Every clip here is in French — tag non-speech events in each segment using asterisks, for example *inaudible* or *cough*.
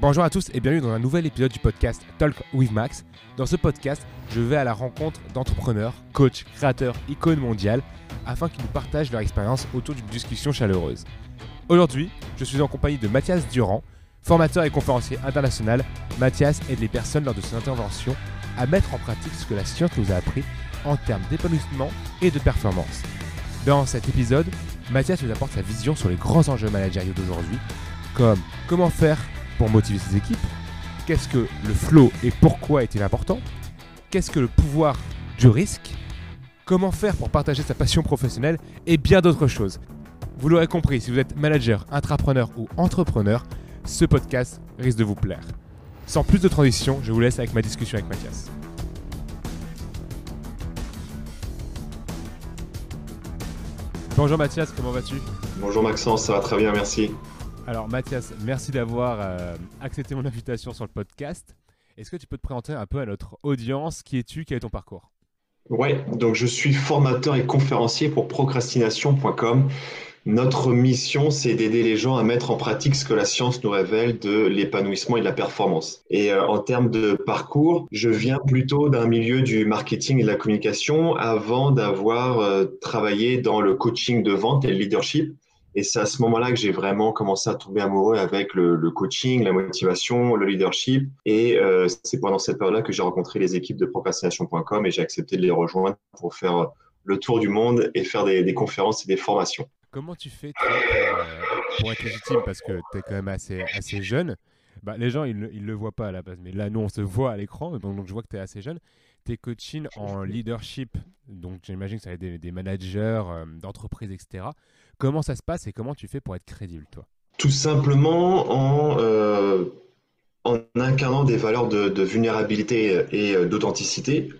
Bonjour à tous et bienvenue dans un nouvel épisode du podcast Talk with Max. Dans ce podcast, je vais à la rencontre d'entrepreneurs, coachs, créateurs, icônes mondiales afin qu'ils nous partagent leur expérience autour d'une discussion chaleureuse. Aujourd'hui, je suis en compagnie de Mathias Durand, formateur et conférencier international. Mathias aide les personnes lors de ses interventions à mettre en pratique ce que la science nous a appris en termes d'épanouissement et de performance. Dans cet épisode, Mathias nous apporte sa vision sur les grands enjeux managériaux d'aujourd'hui, comme comment faire pour motiver ses équipes Qu'est-ce que le flow et pourquoi est-il important? Qu'est-ce que le pouvoir du risque? Comment faire pour partager sa passion professionnelle Et bien d'autres choses? Vous l'aurez compris, si vous êtes manager, intrapreneur ou entrepreneur, ce podcast risque de vous plaire. Sans plus de transition, je vous laisse avec ma discussion avec Mathias. Bonjour Mathias, comment vas-tu? Bonjour Maxence, ça va très bien, merci. Alors Mathias, merci d'avoir euh, accepté mon invitation sur le podcast. Est-ce que tu peux te présenter un peu à notre audience? Qui es-tu? Quel est ton parcours? Ouais, donc je suis formateur et conférencier pour procrastination.com. Notre mission, c'est d'aider les gens à mettre en pratique ce que la science nous révèle de l'épanouissement et de la performance. Et euh, en termes de parcours, je viens plutôt d'un milieu du marketing et de la communication avant d'avoir euh, travaillé dans le coaching de vente et le leadership. Et c'est à ce moment-là que j'ai vraiment commencé à tomber amoureux avec le, coaching, la motivation, le leadership. Et euh, c'est pendant cette période-là que j'ai rencontré les équipes de procrastination.com et j'ai accepté de les rejoindre pour faire le tour du monde et faire des, conférences et des formations. Comment tu fais euh, pour, être légitime? Parce que tu es quand même assez, assez jeune. Bah, les gens, ils ne le voient pas à la base, mais là, nous, on se voit à l'écran, donc, je vois que tu es assez jeune. Tu es coaching en leadership, donc j'imagine que ça va être des, managers euh, d'entreprise, etc. Comment ça se passe et comment tu fais pour être crédible, toi? Tout simplement en, euh, en incarnant des valeurs de, vulnérabilité et euh, d'authenticité.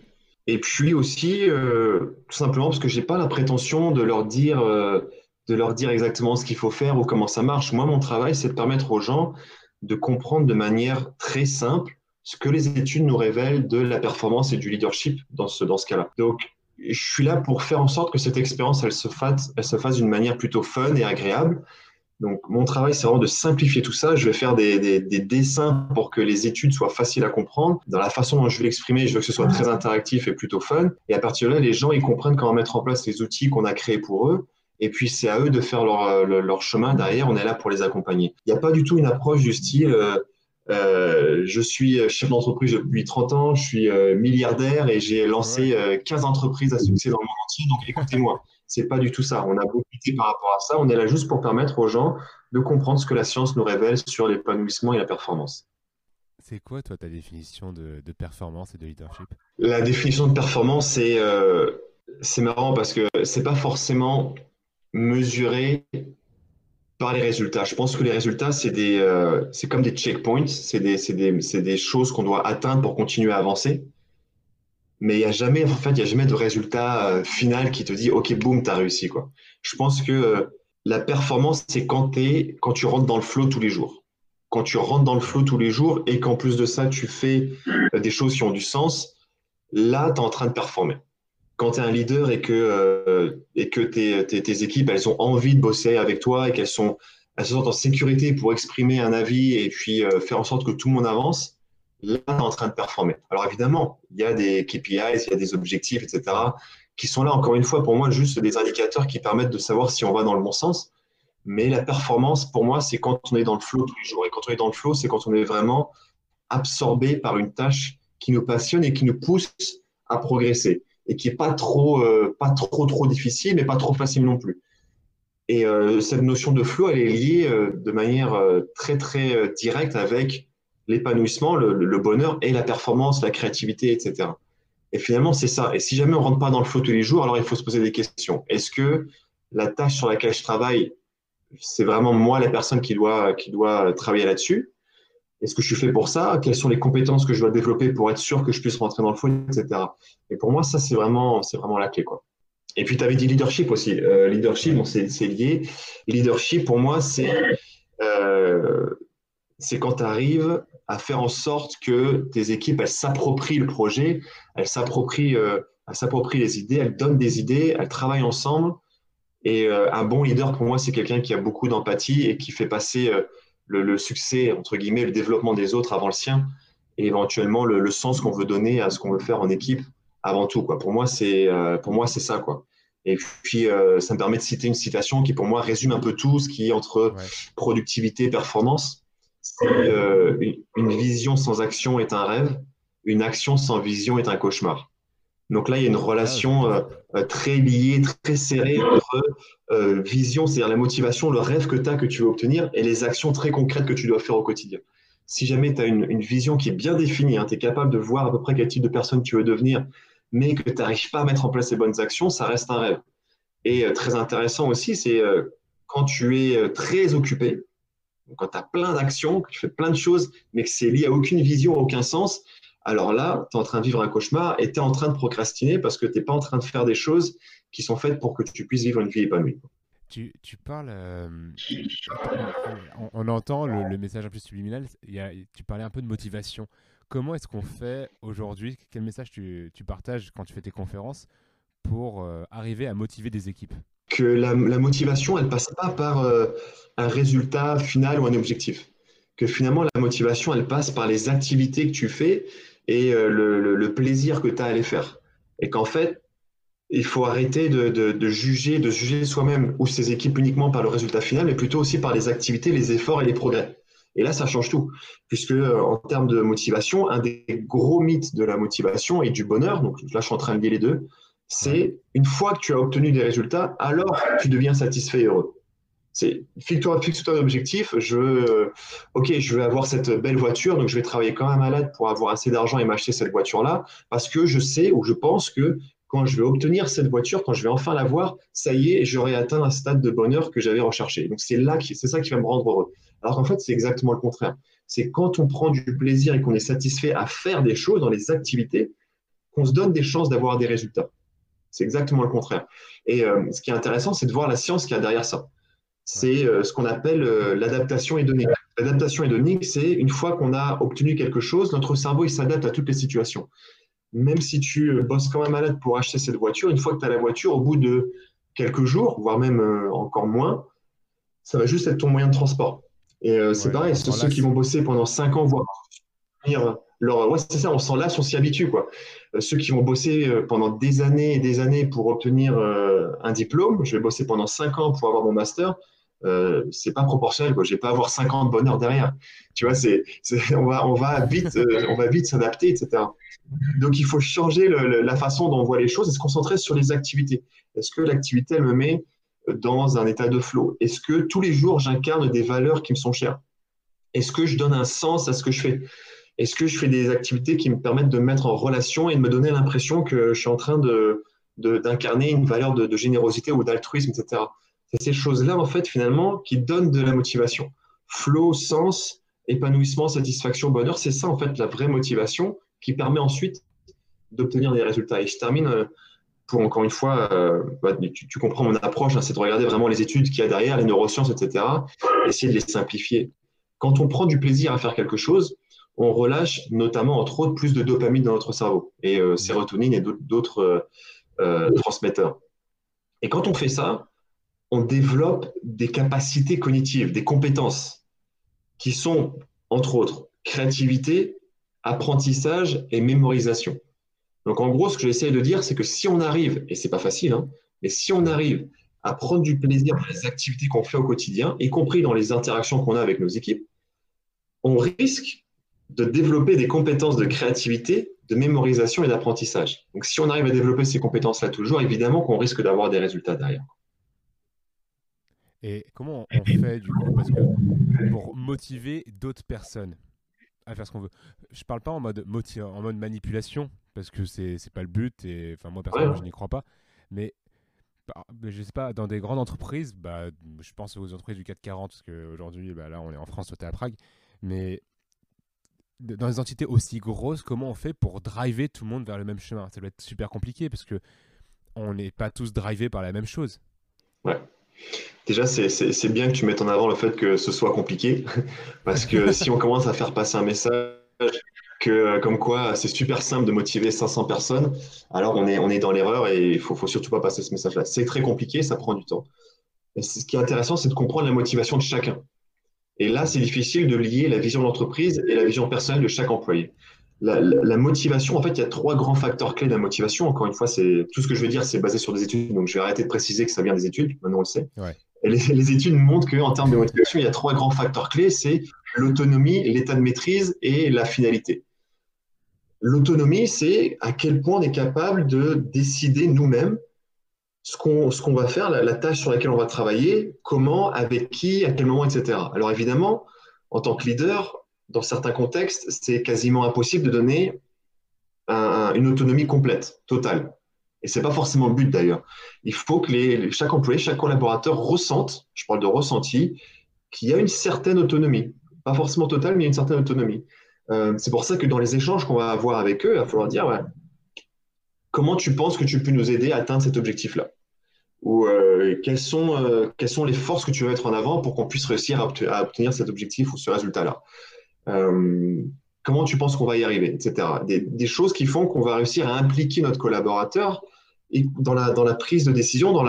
Et puis aussi, euh, tout simplement parce que je n'ai pas la prétention de leur dire, de leur dire exactement ce qu'il faut faire ou comment ça marche. Moi, mon travail, c'est de permettre aux gens de comprendre de manière très simple ce que les études nous révèlent de la performance et du leadership dans ce, dans ce cas-là. Donc, je suis là pour faire en sorte que cette expérience, elle se fasse, fasse d'une manière plutôt fun et agréable. Donc, mon travail, c'est vraiment de simplifier tout ça. Je vais faire des, des, des, dessins pour que les études soient faciles à comprendre. Dans la façon dont je vais l'exprimer, je veux que ce soit très interactif et plutôt fun. Et à partir de là, les gens, ils comprennent comment mettre en place les outils qu'on a créés pour eux. Et puis, c'est à eux de faire leur, leur, chemin derrière. On est là pour les accompagner. Il n'y a pas du tout une approche du style, euh, euh, je suis chef d'entreprise depuis 30 ans, je suis euh, milliardaire et j'ai lancé 15 euh, entreprises à succès dans le monde entier. Donc écoutez-moi, c'est pas du tout ça. On a beaucoup été par rapport à ça. On est là juste pour permettre aux gens de comprendre ce que la science nous révèle sur l'épanouissement et la performance. C'est quoi, toi, ta définition de, performance et de leadership? La définition de performance, c'est c'est marrant parce que c'est pas forcément mesuré par les résultats. Je pense que les résultats, c'est des, euh, c'est comme des checkpoints, c'est des, des, des, choses qu'on doit atteindre pour continuer à avancer. Mais il n'y a jamais, en fait, il y a jamais de résultat euh, final qui te dit, OK, boum, tu as réussi, quoi. Je pense que euh, la performance, c'est quand, quand tu rentres dans le flow tous les jours. Quand tu rentres dans le flow tous les jours et qu'en plus de ça, tu fais des choses qui ont du sens, là, tu es en train de performer quand tu es un leader et que, euh, et que tes, tes, équipes, elles ont envie de bosser avec toi et qu'elles sont, elles se sentent en sécurité pour exprimer un avis et puis euh, faire en sorte que tout le monde avance, là, tu es en train de performer. Alors évidemment, il y a des KPIs, il y a des objectifs, etc., qui sont là, encore une fois, pour moi, juste des indicateurs qui permettent de savoir si on va dans le bon sens. Mais la performance, pour moi, c'est quand on est dans le flow tous les jours. Et quand on est dans le flow, c'est quand on est vraiment absorbé par une tâche qui nous passionne et qui nous pousse à progresser et qui est pas trop, euh, pas trop, trop difficile, mais pas trop facile non plus. Et euh, cette notion de flow, elle est liée euh, de manière très, très directe avec l'épanouissement, le, bonheur et la performance, la créativité, etc. Et finalement, c'est ça. Et si jamais on rentre pas dans le flow tous les jours, alors il faut se poser des questions. Est-ce que la tâche sur laquelle je travaille, c'est vraiment moi la personne qui doit, qui doit travailler là-dessus? Est-ce que je suis fait pour ça? Quelles sont les compétences que je dois développer pour être sûr que je puisse rentrer dans le fond, etc. Et pour moi, ça, c'est vraiment, c'est vraiment la clé. Quoi. Et puis, tu avais dit leadership aussi. Euh, leadership, bon, c'est, lié. Leadership, pour moi, c'est, euh, c'est quand tu arrives à faire en sorte que tes équipes, elles s'approprient le projet, elles s'approprient, euh, elles s'approprient les idées, elles donnent des idées, elles travaillent ensemble. Et un bon leader, pour moi, c'est quelqu'un qui a beaucoup d'empathie et qui fait passer le, succès, entre guillemets, le développement des autres avant le sien, et éventuellement le, sens qu'on veut donner à ce qu'on veut faire en équipe avant tout. Quoi. Pour moi, c'est pour moi c'est ça. Quoi. Et puis, ça me permet de citer une citation qui, pour moi, résume un peu tout ce qui est entre productivité et performance. une vision sans action est un rêve, une action sans vision est un cauchemar. Donc là, il y a une relation euh, euh, très liée, très serrée entre euh, vision, c'est-à-dire la motivation, le rêve que tu as, que tu veux obtenir, et les actions très concrètes que tu dois faire au quotidien. Si jamais tu as une, vision qui est bien définie, hein, tu es capable de voir à peu près quel type de personne tu veux devenir, mais que tu n'arrives pas à mettre en place les bonnes actions, ça reste un rêve. Et très intéressant aussi, c'est quand tu es très occupé, quand tu as plein d'actions, que tu fais plein de choses, mais que c'est lié à aucune vision, à aucun sens, alors là, tu es en train de vivre un cauchemar et tu es en train de procrastiner parce que tu n'es pas en train de faire des choses qui sont faites pour que tu puisses vivre une vie épanouie. Tu, tu parles, euh, on, entend le, message un peu subliminal, tu parlais un peu de motivation. Comment est-ce qu'on fait aujourd'hui Quel message tu, partages quand tu fais tes conférences pour euh, arriver à motiver des équipes? Que la, motivation, elle passe pas par euh, un résultat final ou un objectif. Que finalement, la motivation, elle passe par les activités que tu fais et euh, le, plaisir que tu as à les faire. Et qu'en fait, il faut arrêter de, juger, de juger soi-même ou ses équipes uniquement par le résultat final, mais plutôt aussi par les activités, les efforts et les progrès. Et là, ça change tout, puisque euh, en termes de motivation, un des gros mythes de la motivation et du bonheur, donc là, je suis en train de lier les deux, c'est une fois que tu as obtenu des résultats, alors tu deviens satisfait et heureux. C'est fixe-toi fixe un objectif. Je veux, ok, je veux avoir cette belle voiture, donc je vais travailler comme un malade pour avoir assez d'argent et m'acheter cette voiture-là, parce que je sais ou je pense que quand je vais obtenir cette voiture, quand je vais enfin l'avoir, ça y est, j'aurai atteint un stade de bonheur que j'avais recherché. Donc c'est là, c'est ça qui va me rendre heureux. Alors qu'en fait, c'est exactement le contraire. C'est quand on prend du plaisir et qu'on est satisfait à faire des choses dans les activités, qu'on se donne des chances d'avoir des résultats. C'est exactement le contraire. Et euh, ce qui est intéressant, c'est de voir la science qui a derrière ça c'est euh, ce qu'on appelle euh, l'adaptation hédonique. L'adaptation hédonique, c'est une fois qu'on a obtenu quelque chose, notre cerveau il s'adapte à toutes les situations. Même si tu euh, bosses comme un malade pour acheter cette voiture, une fois que tu as la voiture, au bout de quelques jours, voire même encore moins, ça va juste être ton moyen de transport. Et c'est pareil, ceux qui vont bosser pendant 5 ans, voire leur, ouais, c'est ça, on s'en lasse, on s'y habitue. Quoi. ceux qui vont bosser pendant des années et des années pour obtenir un diplôme, je vais bosser pendant 5 ans pour avoir mon master, euh, c'est pas proportionnel. Quoi. Je vais pas avoir 50 bonheurs derrière. Tu vois, c'est, on va, on va vite, euh, on va vite s'adapter, etc. Donc, il faut changer la façon dont on voit les choses et se concentrer sur les activités. Est-ce que l'activité, elle me met dans un état de flow? Est-ce que tous les jours, j'incarne des valeurs qui me sont chères? Est-ce que je donne un sens à ce que je fais? Est-ce que je fais des activités qui me permettent de me mettre en relation et de me donner l'impression que je suis en train de, d'incarner une valeur de, de générosité ou d'altruisme, etc. C'est ces choses-là, en fait, finalement, qui donnent de la motivation. Flow, sens, épanouissement, satisfaction, bonheur, c'est ça, en fait, la vraie motivation qui permet ensuite d'obtenir des résultats. Et je termine euh, pour, encore une fois, euh, bah, tu, comprends mon approche, hein, c'est de regarder vraiment les études qu'il y a derrière, les neurosciences, etc., essayer de les simplifier. Quand on prend du plaisir à faire quelque chose, on relâche notamment, entre autres, plus de dopamine dans notre cerveau, et euh, sérotonine et d'autres transmetteurs. Et quand on fait ça, on développe des capacités cognitives, des compétences qui sont, entre autres, créativité, apprentissage et mémorisation. Donc en gros, ce que j'essaie de dire, c'est que si on arrive, et c'est pas facile, hein, mais si on arrive à prendre du plaisir dans les activités qu'on fait au quotidien, y compris dans les interactions qu'on a avec nos équipes, on risque de développer des compétences de créativité, de mémorisation et d'apprentissage. Donc si on arrive à développer ces compétences-là toujours, évidemment qu'on risque d'avoir des résultats derrière. Et comment on fait du coup Parce que pour motiver d'autres personnes à faire ce qu'on veut. Je parle pas en mode, en mode manipulation, parce que c'est n'est pas le but, et enfin moi personnellement je n'y crois pas. Mais bah, je sais pas, dans des grandes entreprises, bah, je pense aux entreprises du 440, parce qu'aujourd'hui, bah, là on est en France, toi es à Prague, mais dans des entités aussi grosses, comment on fait pour driver tout le monde vers le même chemin? Ça doit être super compliqué, parce que on n'est pas tous drivés par la même chose. Ouais. Déjà, c'est bien que tu mettes en avant le fait que ce soit compliqué, *laughs* parce que si on commence à faire passer un message que, comme quoi c'est super simple de motiver 500 personnes, alors on est, dans l'erreur et il faut, faut surtout pas passer ce message-là. C'est très compliqué, ça prend du temps. Ce qui est intéressant, c'est de comprendre la motivation de chacun. Et là, c'est difficile de lier la vision de l'entreprise et la vision personnelle de chaque employé. La, motivation, en fait, il y a trois grands facteurs clés de la motivation. Encore une fois, c'est tout ce que je veux dire, c'est basé sur des études. Donc, je vais arrêter de préciser que ça vient des études. Maintenant, on le sait. Et les, études montrent qu'en termes de motivation, il y a trois grands facteurs clés. C'est l'autonomie, l'état de maîtrise et la finalité. L'autonomie, c'est à quel point on est capable de décider nous-mêmes ce qu'on va faire, la, tâche sur laquelle on va travailler, comment, avec qui, à quel moment, etc. Alors évidemment, en tant que leader, dans certains contextes, c'est quasiment impossible de donner une autonomie complète, totale. Et ce n'est pas forcément le but d'ailleurs. Il faut que chaque employé, chaque collaborateur ressente, je parle de ressenti, qu'il y a une certaine autonomie. Pas forcément totale, mais une certaine autonomie. Euh, c'est pour ça que dans les échanges qu'on va avoir avec eux, il va falloir dire comment tu penses que tu peux nous aider à atteindre cet objectif-là? Ou euh, quelles, sont, euh, quelles sont les forces que tu veux mettre en avant pour qu'on puisse réussir à, obtenir cet objectif ou ce résultat-là? Comment tu penses qu'on va y arriver, etc. Des, choses qui font qu'on va réussir à impliquer notre collaborateur dans la, prise de décision, dans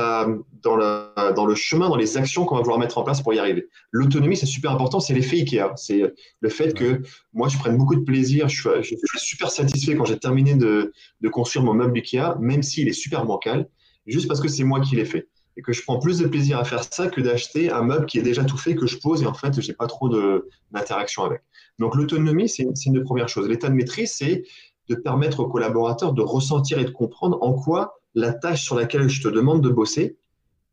le chemin, dans les actions qu'on va vouloir mettre en place pour y arriver. L'autonomie, c'est super important, c'est l'effet IKEA. C'est le fait que moi, je prenne beaucoup de plaisir, je suis, super satisfait quand j'ai terminé de, de, construire mon meuble IKEA, même s'il est super bancal, juste parce que c'est moi qui l'ai fait. Et que je prends plus de plaisir à faire ça que d'acheter un meuble qui est déjà tout fait, que je pose et en fait, j'ai pas trop d'interaction avec. Donc, l'autonomie, c'est une des premières choses. L'état de maîtrise, c'est de permettre aux collaborateurs de ressentir et de comprendre en quoi la tâche sur laquelle je te demande de bosser,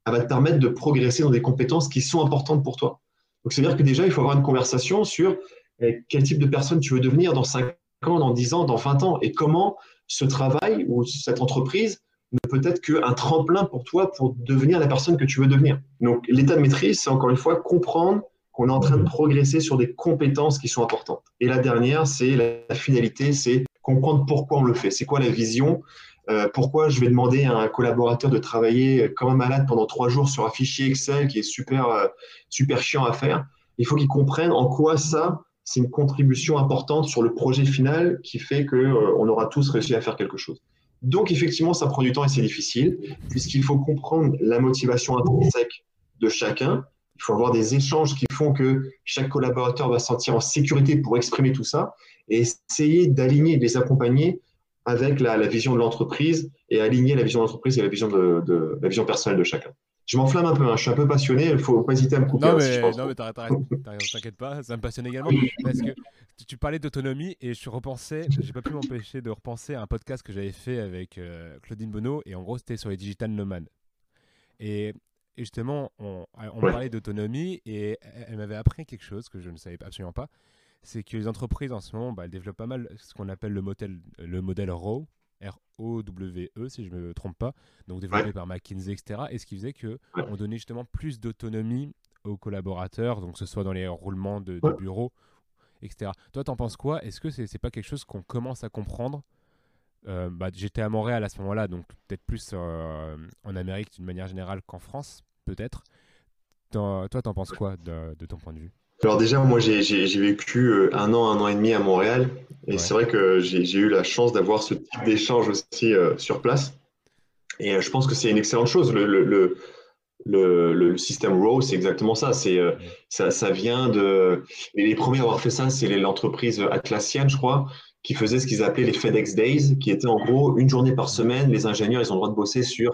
elle va te permettre de progresser dans des compétences qui sont importantes pour toi. Donc, c'est-à-dire que déjà, il faut avoir une conversation sur eh, quel type de personne tu veux devenir dans 5 ans, dans 10 ans, dans 20 ans, et comment ce travail ou cette entreprise ne peut être qu'un tremplin pour toi pour devenir la personne que tu veux devenir. Donc, l'état de maîtrise, c'est encore une fois comprendre qu'on est en train de progresser sur des compétences qui sont importantes. Et la dernière, c'est la finalité, c'est comprendre pourquoi on le fait. C'est quoi la vision? Euh, pourquoi je vais demander à un collaborateur de travailler comme un malade pendant trois jours sur un fichier Excel qui est super, euh, super chiant à faire? Il faut qu'il comprenne en quoi ça, c'est une contribution importante sur le projet final qui fait qu'on euh, aura tous réussi à faire quelque chose. Donc, effectivement, ça prend du temps et c'est difficile, puisqu'il faut comprendre la motivation intrinsèque de chacun. Il faut avoir des échanges qui font que chaque collaborateur va se sentir en sécurité pour exprimer tout ça et essayer d'aligner, de les accompagner avec la, vision de l'entreprise et aligner la vision de l'entreprise et la vision, de, la vision personnelle de chacun. Je m'enflamme un peu, hein. je suis un peu passionné, il ne faut pas hésiter à me couper. Non, hein, mais, non, mais t'inquiète pas, ça me passionne également. Parce que tu parlais d'autonomie et je repensais, j'ai pas pu m'empêcher de repenser à un podcast que j'avais fait avec euh, Claudine Bonneau et en gros c'était sur les digital nomades. Et, justement, on, on parlait d'autonomie et elle m'avait appris quelque chose que je ne savais absolument pas. C'est que les entreprises en ce moment, bah, elles développent pas mal ce qu'on appelle le modèle, le modèle RAW, R-O-W-E, si je ne me trompe pas, donc développé par McKinsey, etc. Et ce qui faisait qu'on donnait justement plus d'autonomie aux collaborateurs, donc que ce soit dans les roulements de, de bureau, etc. Toi, t'en penses quoi? Est-ce que c'est n'est pas quelque chose qu'on commence à comprendre? Euh, bah, J'étais à Montréal à ce moment-là, donc peut-être plus euh, en Amérique d'une manière générale qu'en France, peut-être. Toi, t'en penses quoi de ton point de vue? Alors déjà, moi, j'ai vécu euh, un an, un an et demi à Montréal. Et c'est vrai que j'ai eu la chance d'avoir ce type d'échange aussi euh, sur place. Et je pense que c'est une excellente chose. Le, le, le, le système RAW, c'est exactement ça. C'est ça, ça, vient de... Et les premiers à avoir fait ça, c'est l'entreprise Atlassian, je crois, qui faisait ce qu'ils appelaient les FedEx Days, qui était en gros une journée par semaine. Les ingénieurs, ils ont le droit de bosser sur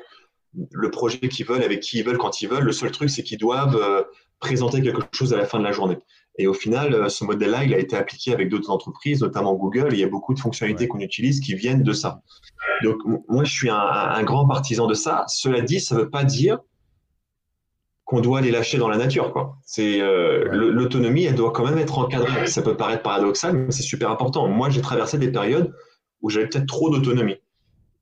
le projet qu'ils veulent, avec qui ils veulent, quand ils veulent. Le seul truc, c'est qu'ils doivent présenter quelque chose à la fin de la journée. Et au final, euh, ce modèle-là, il a été appliqué avec d'autres entreprises, notamment Google. il y a beaucoup de fonctionnalités qu'on utilise qui viennent de ça. Donc, moi, je suis un, grand partisan de ça. Cela dit, ça ne veut pas dire qu'on doit les lâcher dans la nature. Quoi. C'est euh, l'autonomie, elle doit quand même être encadrée. Ça peut paraître paradoxal, mais c'est super important. Moi, j'ai traversé des périodes où j'avais peut-être trop d'autonomie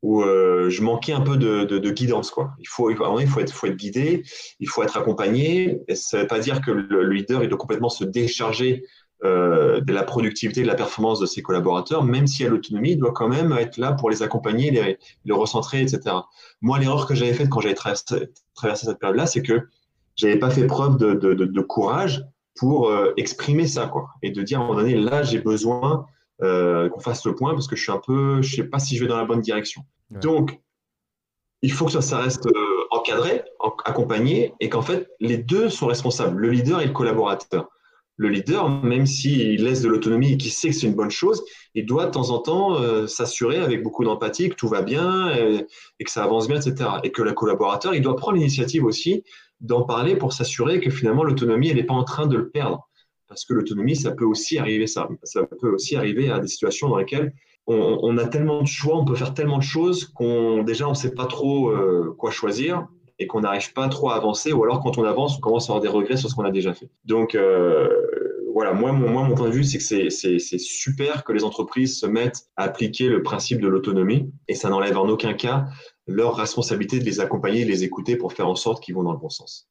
où euh, je manquais un peu de, de, guidance. Quoi. Il, faut, il, faut, être, faut être guidé, il faut être accompagné. Et ça ne veut pas dire que le, leader il doit complètement se décharger euh, de la productivité, de la performance de ses collaborateurs, même s'il y a l'autonomie, il doit quand même être là pour les accompagner, les, les recentrer, etc. Moi, l'erreur que j'avais faite quand j'avais traversé, traversé, cette période-là, c'est que j'avais pas fait preuve de, de courage pour euh, exprimer ça, quoi, et de dire à un moment donné, là, j'ai besoin euh, qu'on fasse le point parce que je suis un peu, je sais pas si je vais dans la bonne direction. Donc, il faut que ça, ça reste euh, encadré, accompagné, et qu'en fait, les deux sont responsables, le leader et le collaborateur. le leader, même s'il laisse de l'autonomie et qu'il sait que c'est une bonne chose, il doit de temps en temps s'assurer avec beaucoup d'empathie que tout va bien et, que ça avance bien, etc. Et que le collaborateur, il doit prendre l'initiative aussi d'en parler pour s'assurer que finalement l'autonomie, elle n'est pas en train de le perdre. Parce que l'autonomie, ça peut aussi arriver ça. Ça peut aussi arriver à des situations dans lesquelles on, a tellement de choix, on peut faire tellement de choses qu'on déjà on ne sait pas trop euh, quoi choisir et qu'on n'arrive pas trop à avancer, ou alors quand on avance, on commence à avoir des regrets sur ce qu'on a déjà fait. Donc euh, voilà, moi mon, moi, mon point de vue, c'est que c'est super que les entreprises se mettent à appliquer le principe de l'autonomie, et ça n'enlève en aucun cas leur responsabilité de les accompagner, de les écouter pour faire en sorte qu'ils vont dans le bon sens.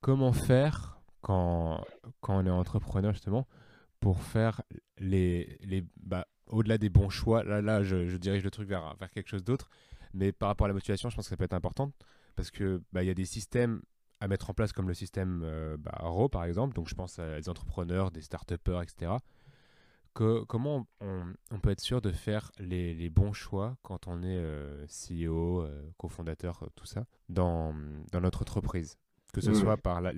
Comment faire quand, quand on est entrepreneur justement pour faire les, les bah, au-delà des bons choix, là, là je, dirige le truc vers, vers quelque chose d'autre, mais par rapport à la motivation, je pense que ça peut être important parce que bah, y a des systèmes à mettre en place comme le système euh, bah, RAW par exemple, donc je pense à des entrepreneurs, des start-upers, etc. Que, comment on, peut être sûr de faire les, les bons choix quand on est euh, CEO, euh, cofondateur, tout ça, dans, dans, notre entreprise? Que ce soit par la,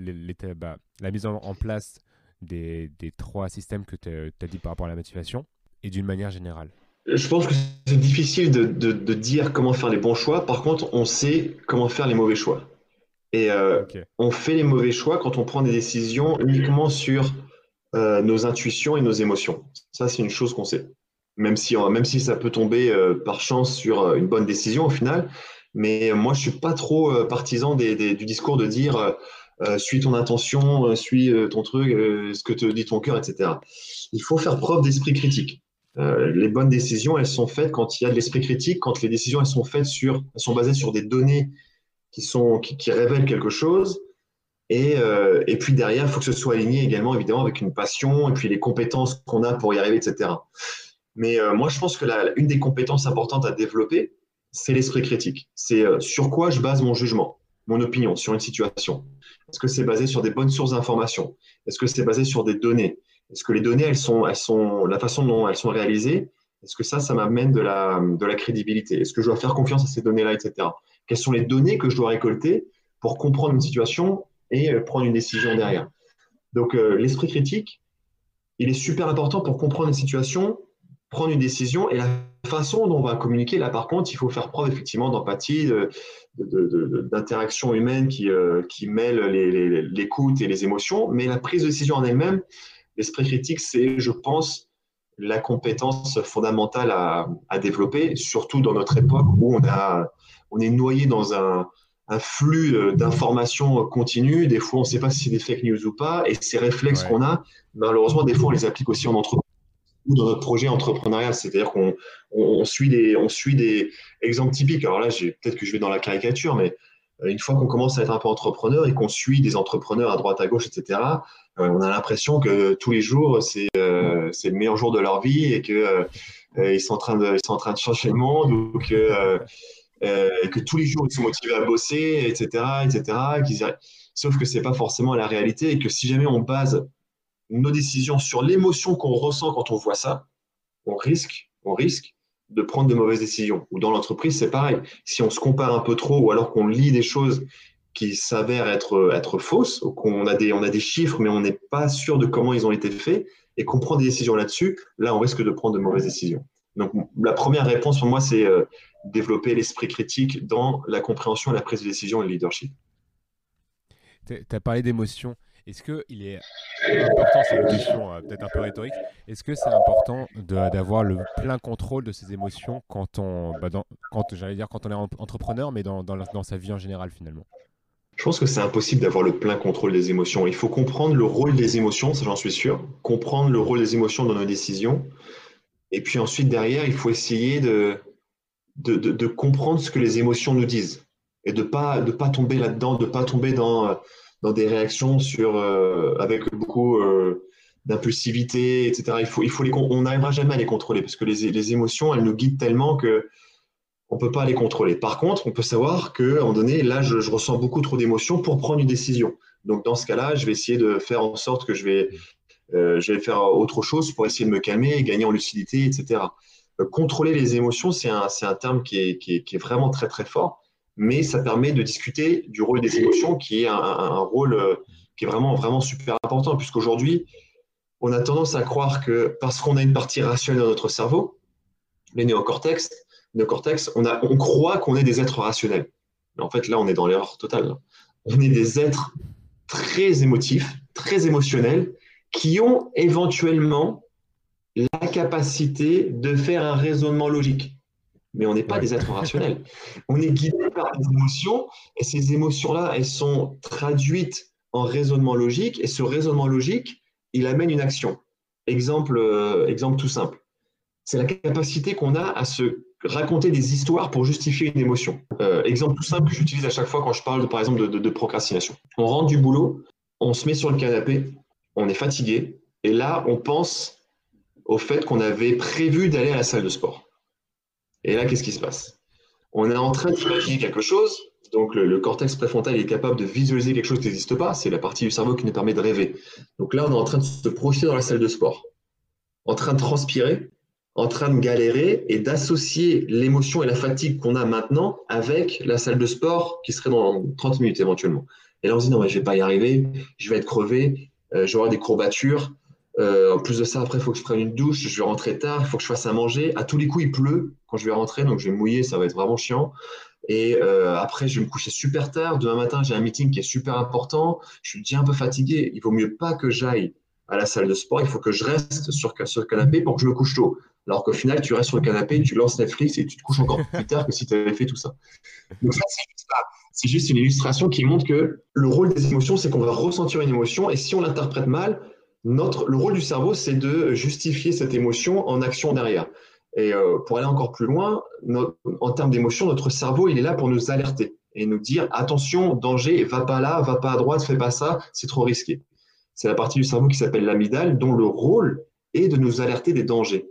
bah, la mise en, en place des, des, trois systèmes que tu as dit par rapport à la motivation et d'une manière générale je pense que c'est difficile de, de, dire comment faire les bons choix. Par contre, on sait comment faire les mauvais choix. Et euh, on fait les mauvais choix quand on prend des décisions uniquement sur euh, nos intuitions et nos émotions. Ça, c'est une chose qu'on sait. Même si, même si ça peut tomber euh, par chance sur une bonne décision au final. Mais moi, je suis pas trop partisan du discours de dire suis ton intention, suis ton truc, ce que te dit ton cœur, etc. Il faut faire preuve d'esprit critique. Euh, les bonnes décisions, elles sont faites quand il y a de l'esprit critique, quand les décisions, elles sont faites sur, elles sont basées sur des données qui sont, qui, révèlent quelque chose. Et, euh, et, puis derrière, il faut que ce soit aligné également, évidemment, avec une passion et puis les compétences qu'on a pour y arriver, etc. Mais euh, moi, je pense que la, une des compétences importantes à développer, c'est l'esprit critique. C'est sur quoi je base mon jugement, mon opinion sur une situation. Est-ce que c'est basé sur des bonnes sources d'information Est-ce que c'est basé sur des données? Est-ce que les données, elles sont, elles sont, la façon dont elles sont réalisées, est-ce que ça, ça m'amène de la, de la crédibilité? Est-ce que je dois faire confiance à ces données-là, etc. Quelles sont les données que je dois récolter pour comprendre une situation et euh, prendre une décision derrière Donc, euh, l'esprit critique, il est super important pour comprendre une situation, prendre une décision et la façon dont on va communiquer. Là, par contre, il faut faire preuve effectivement d'empathie, d'interaction humaine qui, euh, qui mêle l'écoute et les émotions, mais la prise de décision en elle-même, l'esprit critique, c'est, je pense, la compétence fondamentale à, développer, surtout dans notre époque où on, a, on est noyé dans un, flux euh, d'informations continues. Des fois, on ne sait pas si c'est des fake news ou pas. Et ces réflexes qu'on a, malheureusement, des fois, on les applique aussi en entreprise ou dans notre projet entrepreneurial. C'est-à-dire qu'on on, suit, des, on suit des exemples typiques. Alors là, peut-être que je vais dans la caricature, mais euh, une fois qu'on commence à être un peu entrepreneur et qu'on suit des entrepreneurs à droite, à gauche, etc., euh, on a l'impression que tous les jours, c'est euh, le meilleur jour de leur vie et que ils, sont en train de, ils sont en train de changer le monde ou que, que tous les jours, ils sont motivés à bosser, etc. etc. Sauf que ce n'est pas forcément la réalité et que si jamais on base nos décisions sur l'émotion qu'on ressent quand on voit ça, on risque, on risque de prendre de mauvaises décisions. Ou dans l'entreprise, c'est pareil. Si on se compare un peu trop ou alors qu'on lit des choses qui s'avèrent être, être fausses, ou qu'on a des, on a des chiffres, mais on n'est pas sûr de comment ils ont été faits, et qu'on prend des décisions là-dessus, là, on risque de prendre de mauvaises décisions. Donc, la première réponse pour moi, c'est euh, développer l'esprit critique dans la compréhension, la prise de décision et le leadership. Tu as parlé d'émotion. Est-ce qu'il est important, c'est une question euh, peut-être un peu rhétorique, est-ce que c'est important d'avoir le plein contrôle de ses émotions quand on, bah quand, j'allais dire quand on est entrepreneur, mais dans, dans, dans sa vie en général finalement? Je pense que c'est impossible d'avoir le plein contrôle des émotions. Il faut comprendre le rôle des émotions, ça j'en suis sûr, comprendre le rôle des émotions dans nos décisions. Et puis ensuite, derrière, il faut essayer de, de, comprendre ce que les émotions nous disent et de ne pas, de pas tomber là-dedans, de ne pas tomber dans dans des réactions sur, euh, avec beaucoup euh, d'impulsivité, etc. Il faut, il faut les, on n'arrivera jamais à les contrôler parce que les, les, émotions, elles nous guident tellement que on peut pas les contrôler. Par contre, on peut savoir qu'à un moment donné, là, je, je ressens beaucoup trop d'émotions pour prendre une décision. Donc, dans ce cas-là, je vais essayer de faire en sorte que je vais, euh, je vais faire autre chose pour essayer de me calmer, gagner en lucidité, etc. contrôler les émotions, c'est un, terme qui est, vraiment très, très fort mais ça permet de discuter du rôle des émotions, qui est un, rôle euh, qui est vraiment, vraiment super important, puisqu'aujourd'hui, on a tendance à croire que parce qu'on a une partie rationnelle dans notre cerveau, les néocortex, néocortex on, on croit qu'on est des êtres rationnels. Mais en fait, là, on est dans l'erreur totale. On est des êtres très émotifs, très émotionnels, qui ont éventuellement la capacité de faire un raisonnement logique. Mais on n'est pas des êtres *laughs* rationnels. On est guidé par des émotions, et ces émotions-là, elles sont traduites en raisonnement logique, et ce raisonnement logique, il amène une action. Exemple, euh, exemple tout simple. C'est la capacité qu'on a à se raconter des histoires pour justifier une émotion. Euh, exemple tout simple que j'utilise à chaque fois quand je parle, par exemple, de, de procrastination. On rentre du boulot, on se met sur le canapé, on est fatigué, et là, on pense au fait qu'on avait prévu d'aller à la salle de sport. Et là, qu'est-ce qui se passe? On est en train d'imaginer quelque chose, donc le, cortex préfrontal est capable de visualiser quelque chose qui n'existe pas, c'est la partie du cerveau qui nous permet de rêver. Donc là, on est en train de se projeter dans la salle de sport, en train de transpirer, en train de galérer et d'associer l'émotion et la fatigue qu'on a maintenant avec la salle de sport qui serait dans 30 minutes éventuellement. Et là, on se dit, non, mais je vais pas y arriver, je vais être crevé, euh, j'aurai des courbatures, euh, en plus de ça, après, il faut que je prenne une douche, je vais rentrer tard, il faut que je fasse à manger. À tous les coups, il pleut quand je vais rentrer, donc je vais mouiller, ça va être vraiment chiant. Et euh, après, je vais me coucher super tard. Demain matin, j'ai un meeting qui est super important. Je suis déjà un peu fatigué. Il vaut mieux pas que j'aille à la salle de sport. Il faut que je reste sur, sur le canapé pour que je me couche tôt. Alors qu'au final, tu restes sur le canapé, tu lances Netflix et tu te couches encore plus tard que si tu avais fait tout ça. Donc ça, c'est juste, juste, une illustration qui montre que le rôle des émotions, c'est qu'on va ressentir une émotion et si on l'interprète mal, notre, le rôle du cerveau, c'est de justifier cette émotion en action derrière. Et euh, pour aller encore plus loin, en termes d'émotion, notre cerveau, il est là pour nous alerter et nous dire attention, danger, va pas là, va pas à droite, fais pas ça, c'est trop risqué. C'est la partie du cerveau qui s'appelle l'amygdale, dont le rôle est de nous alerter des dangers.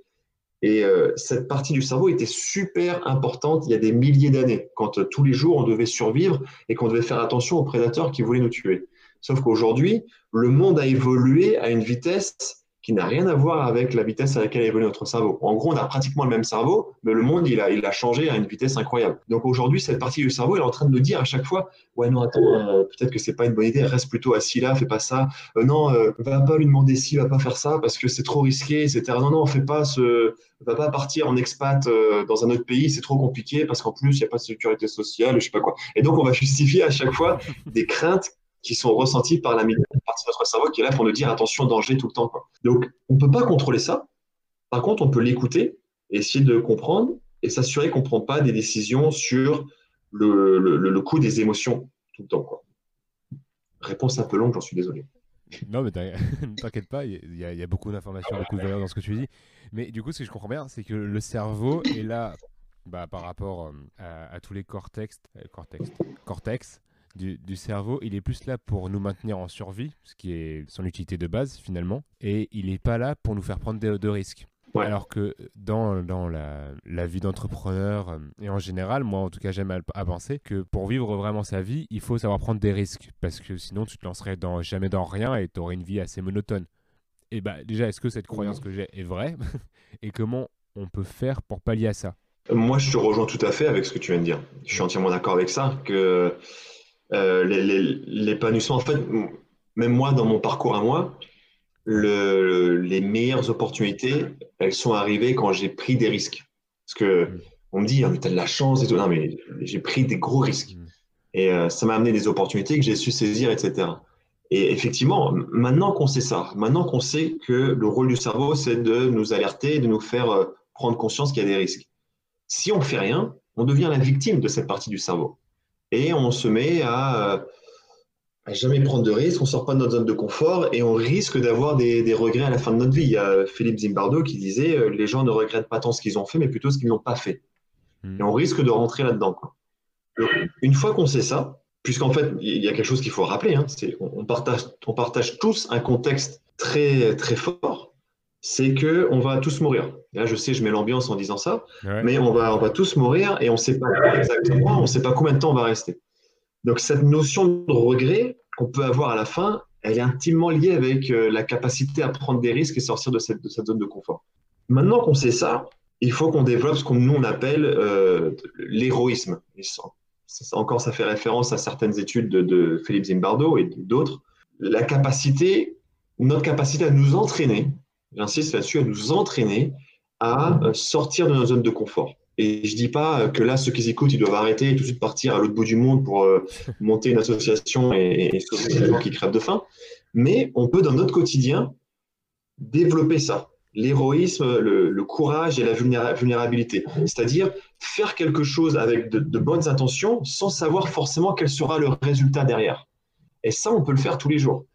Et euh, cette partie du cerveau était super importante il y a des milliers d'années, quand euh, tous les jours on devait survivre et qu'on devait faire attention aux prédateurs qui voulaient nous tuer. Sauf qu'aujourd'hui, le monde a évolué à une vitesse qui n'a rien à voir avec la vitesse à laquelle évolue notre cerveau. En gros, on a pratiquement le même cerveau, mais le monde, il a, il a changé à une vitesse incroyable. Donc aujourd'hui, cette partie du cerveau, elle est en train de nous dire à chaque fois, ouais, non, attends, euh, peut-être que c'est pas une bonne idée, reste plutôt assis là, fais pas ça. Euh, non, euh, va pas lui demander si, va pas faire ça parce que c'est trop risqué, etc. Non, non, fais pas ce, va pas partir en expat dans un autre pays, c'est trop compliqué parce qu'en plus, il n'y a pas de sécurité sociale, je sais pas quoi. Et donc, on va justifier à chaque fois des craintes qui sont ressentis par la partie de notre cerveau qui est là pour nous dire attention, danger tout le temps. Donc, on ne peut pas contrôler ça. Par contre, on peut l'écouter, essayer de comprendre et s'assurer qu'on ne prend pas des décisions sur le, le, coût des émotions tout le temps. Quoi. Réponse un peu longue, j'en suis désolé. Non, mais *laughs* t'inquiète pas, il y, a beaucoup d'informations, beaucoup de valeur dans ce que tu dis. Mais du coup, ce que je comprends bien, c'est que le cerveau est là bah, par rapport euh, à, tous les cortex, euh, cortex, cortex du, cerveau, il est plus là pour nous maintenir en survie, ce qui est son utilité de base finalement, et il n'est pas là pour nous faire prendre de, risques. Alors que dans, dans la, la vie d'entrepreneur, euh, et en général, moi en tout cas j'aime à, penser que pour vivre vraiment sa vie, il faut savoir prendre des risques, parce que sinon tu te lancerais dans, jamais dans rien et tu aurais une vie assez monotone. Et bah déjà, est-ce que cette croyance que j'ai est vraie? *laughs* Et comment on peut faire pour pallier à ça? Moi je te rejoins tout à fait avec ce que tu viens de dire. Je suis entièrement d'accord avec ça, que l'épanouissement. En fait, même moi, dans mon parcours à moi, le, les meilleures opportunités, elles sont arrivées quand j'ai pris des risques. Parce que on me dit, ah, mais t'as de la chance et tout. Non, mais j'ai pris des gros risques. Mm. Et euh, ça m'a amené des opportunités que j'ai su saisir, etc. Et effectivement, maintenant qu'on sait ça, maintenant qu'on sait que le rôle du cerveau, c'est de nous alerter, de nous faire euh, prendre conscience qu'il y a des risques. Si on fait rien, on devient la victime de cette partie du cerveau et on se met à, jamais prendre de risques, on sort pas de notre zone de confort et on risque d'avoir des, regrets à la fin de notre vie. Il y a Philippe Zimbardo qui disait euh, les gens ne regrettent pas tant ce qu'ils ont fait, mais plutôt ce qu'ils n'ont pas fait. Hmm. Et on risque de rentrer là-dedans. Une fois qu'on sait ça, puisqu'en fait, il y a quelque chose qu'il faut rappeler, hein, on, partage, on partage tous un contexte très, très fort c'est que on va tous mourir. Là, je sais, je mets l'ambiance en disant ça, mais on va, on va tous mourir et on ne sait pas exactement, on ne sait pas combien de temps on va rester. Donc cette notion de regret qu'on peut avoir à la fin, elle est intimement liée avec euh, la capacité à prendre des risques et sortir de cette, de cette zone de confort. Maintenant qu'on sait ça, il faut qu'on développe ce que nous on appelle euh, l'héroïsme. Encore, ça fait référence à certaines études de, de Philippe Zimbardo et d'autres. La capacité notre capacité à nous entraîner, j'insiste là-dessus, à nous entraîner à euh, sortir de notre zone de confort. Et je dis pas que là, ceux qui écoutent, ils doivent arrêter et tout de suite partir à l'autre bout du monde pour euh, *laughs* monter une association et, et sauver les gens qui crèvent de faim. Mais on peut, dans notre quotidien, développer ça. L'héroïsme, le, courage et la vulnérabilité. C'est-à-dire faire quelque chose avec de, de, bonnes intentions sans savoir forcément quel sera le résultat derrière. Et ça, on peut le faire tous les jours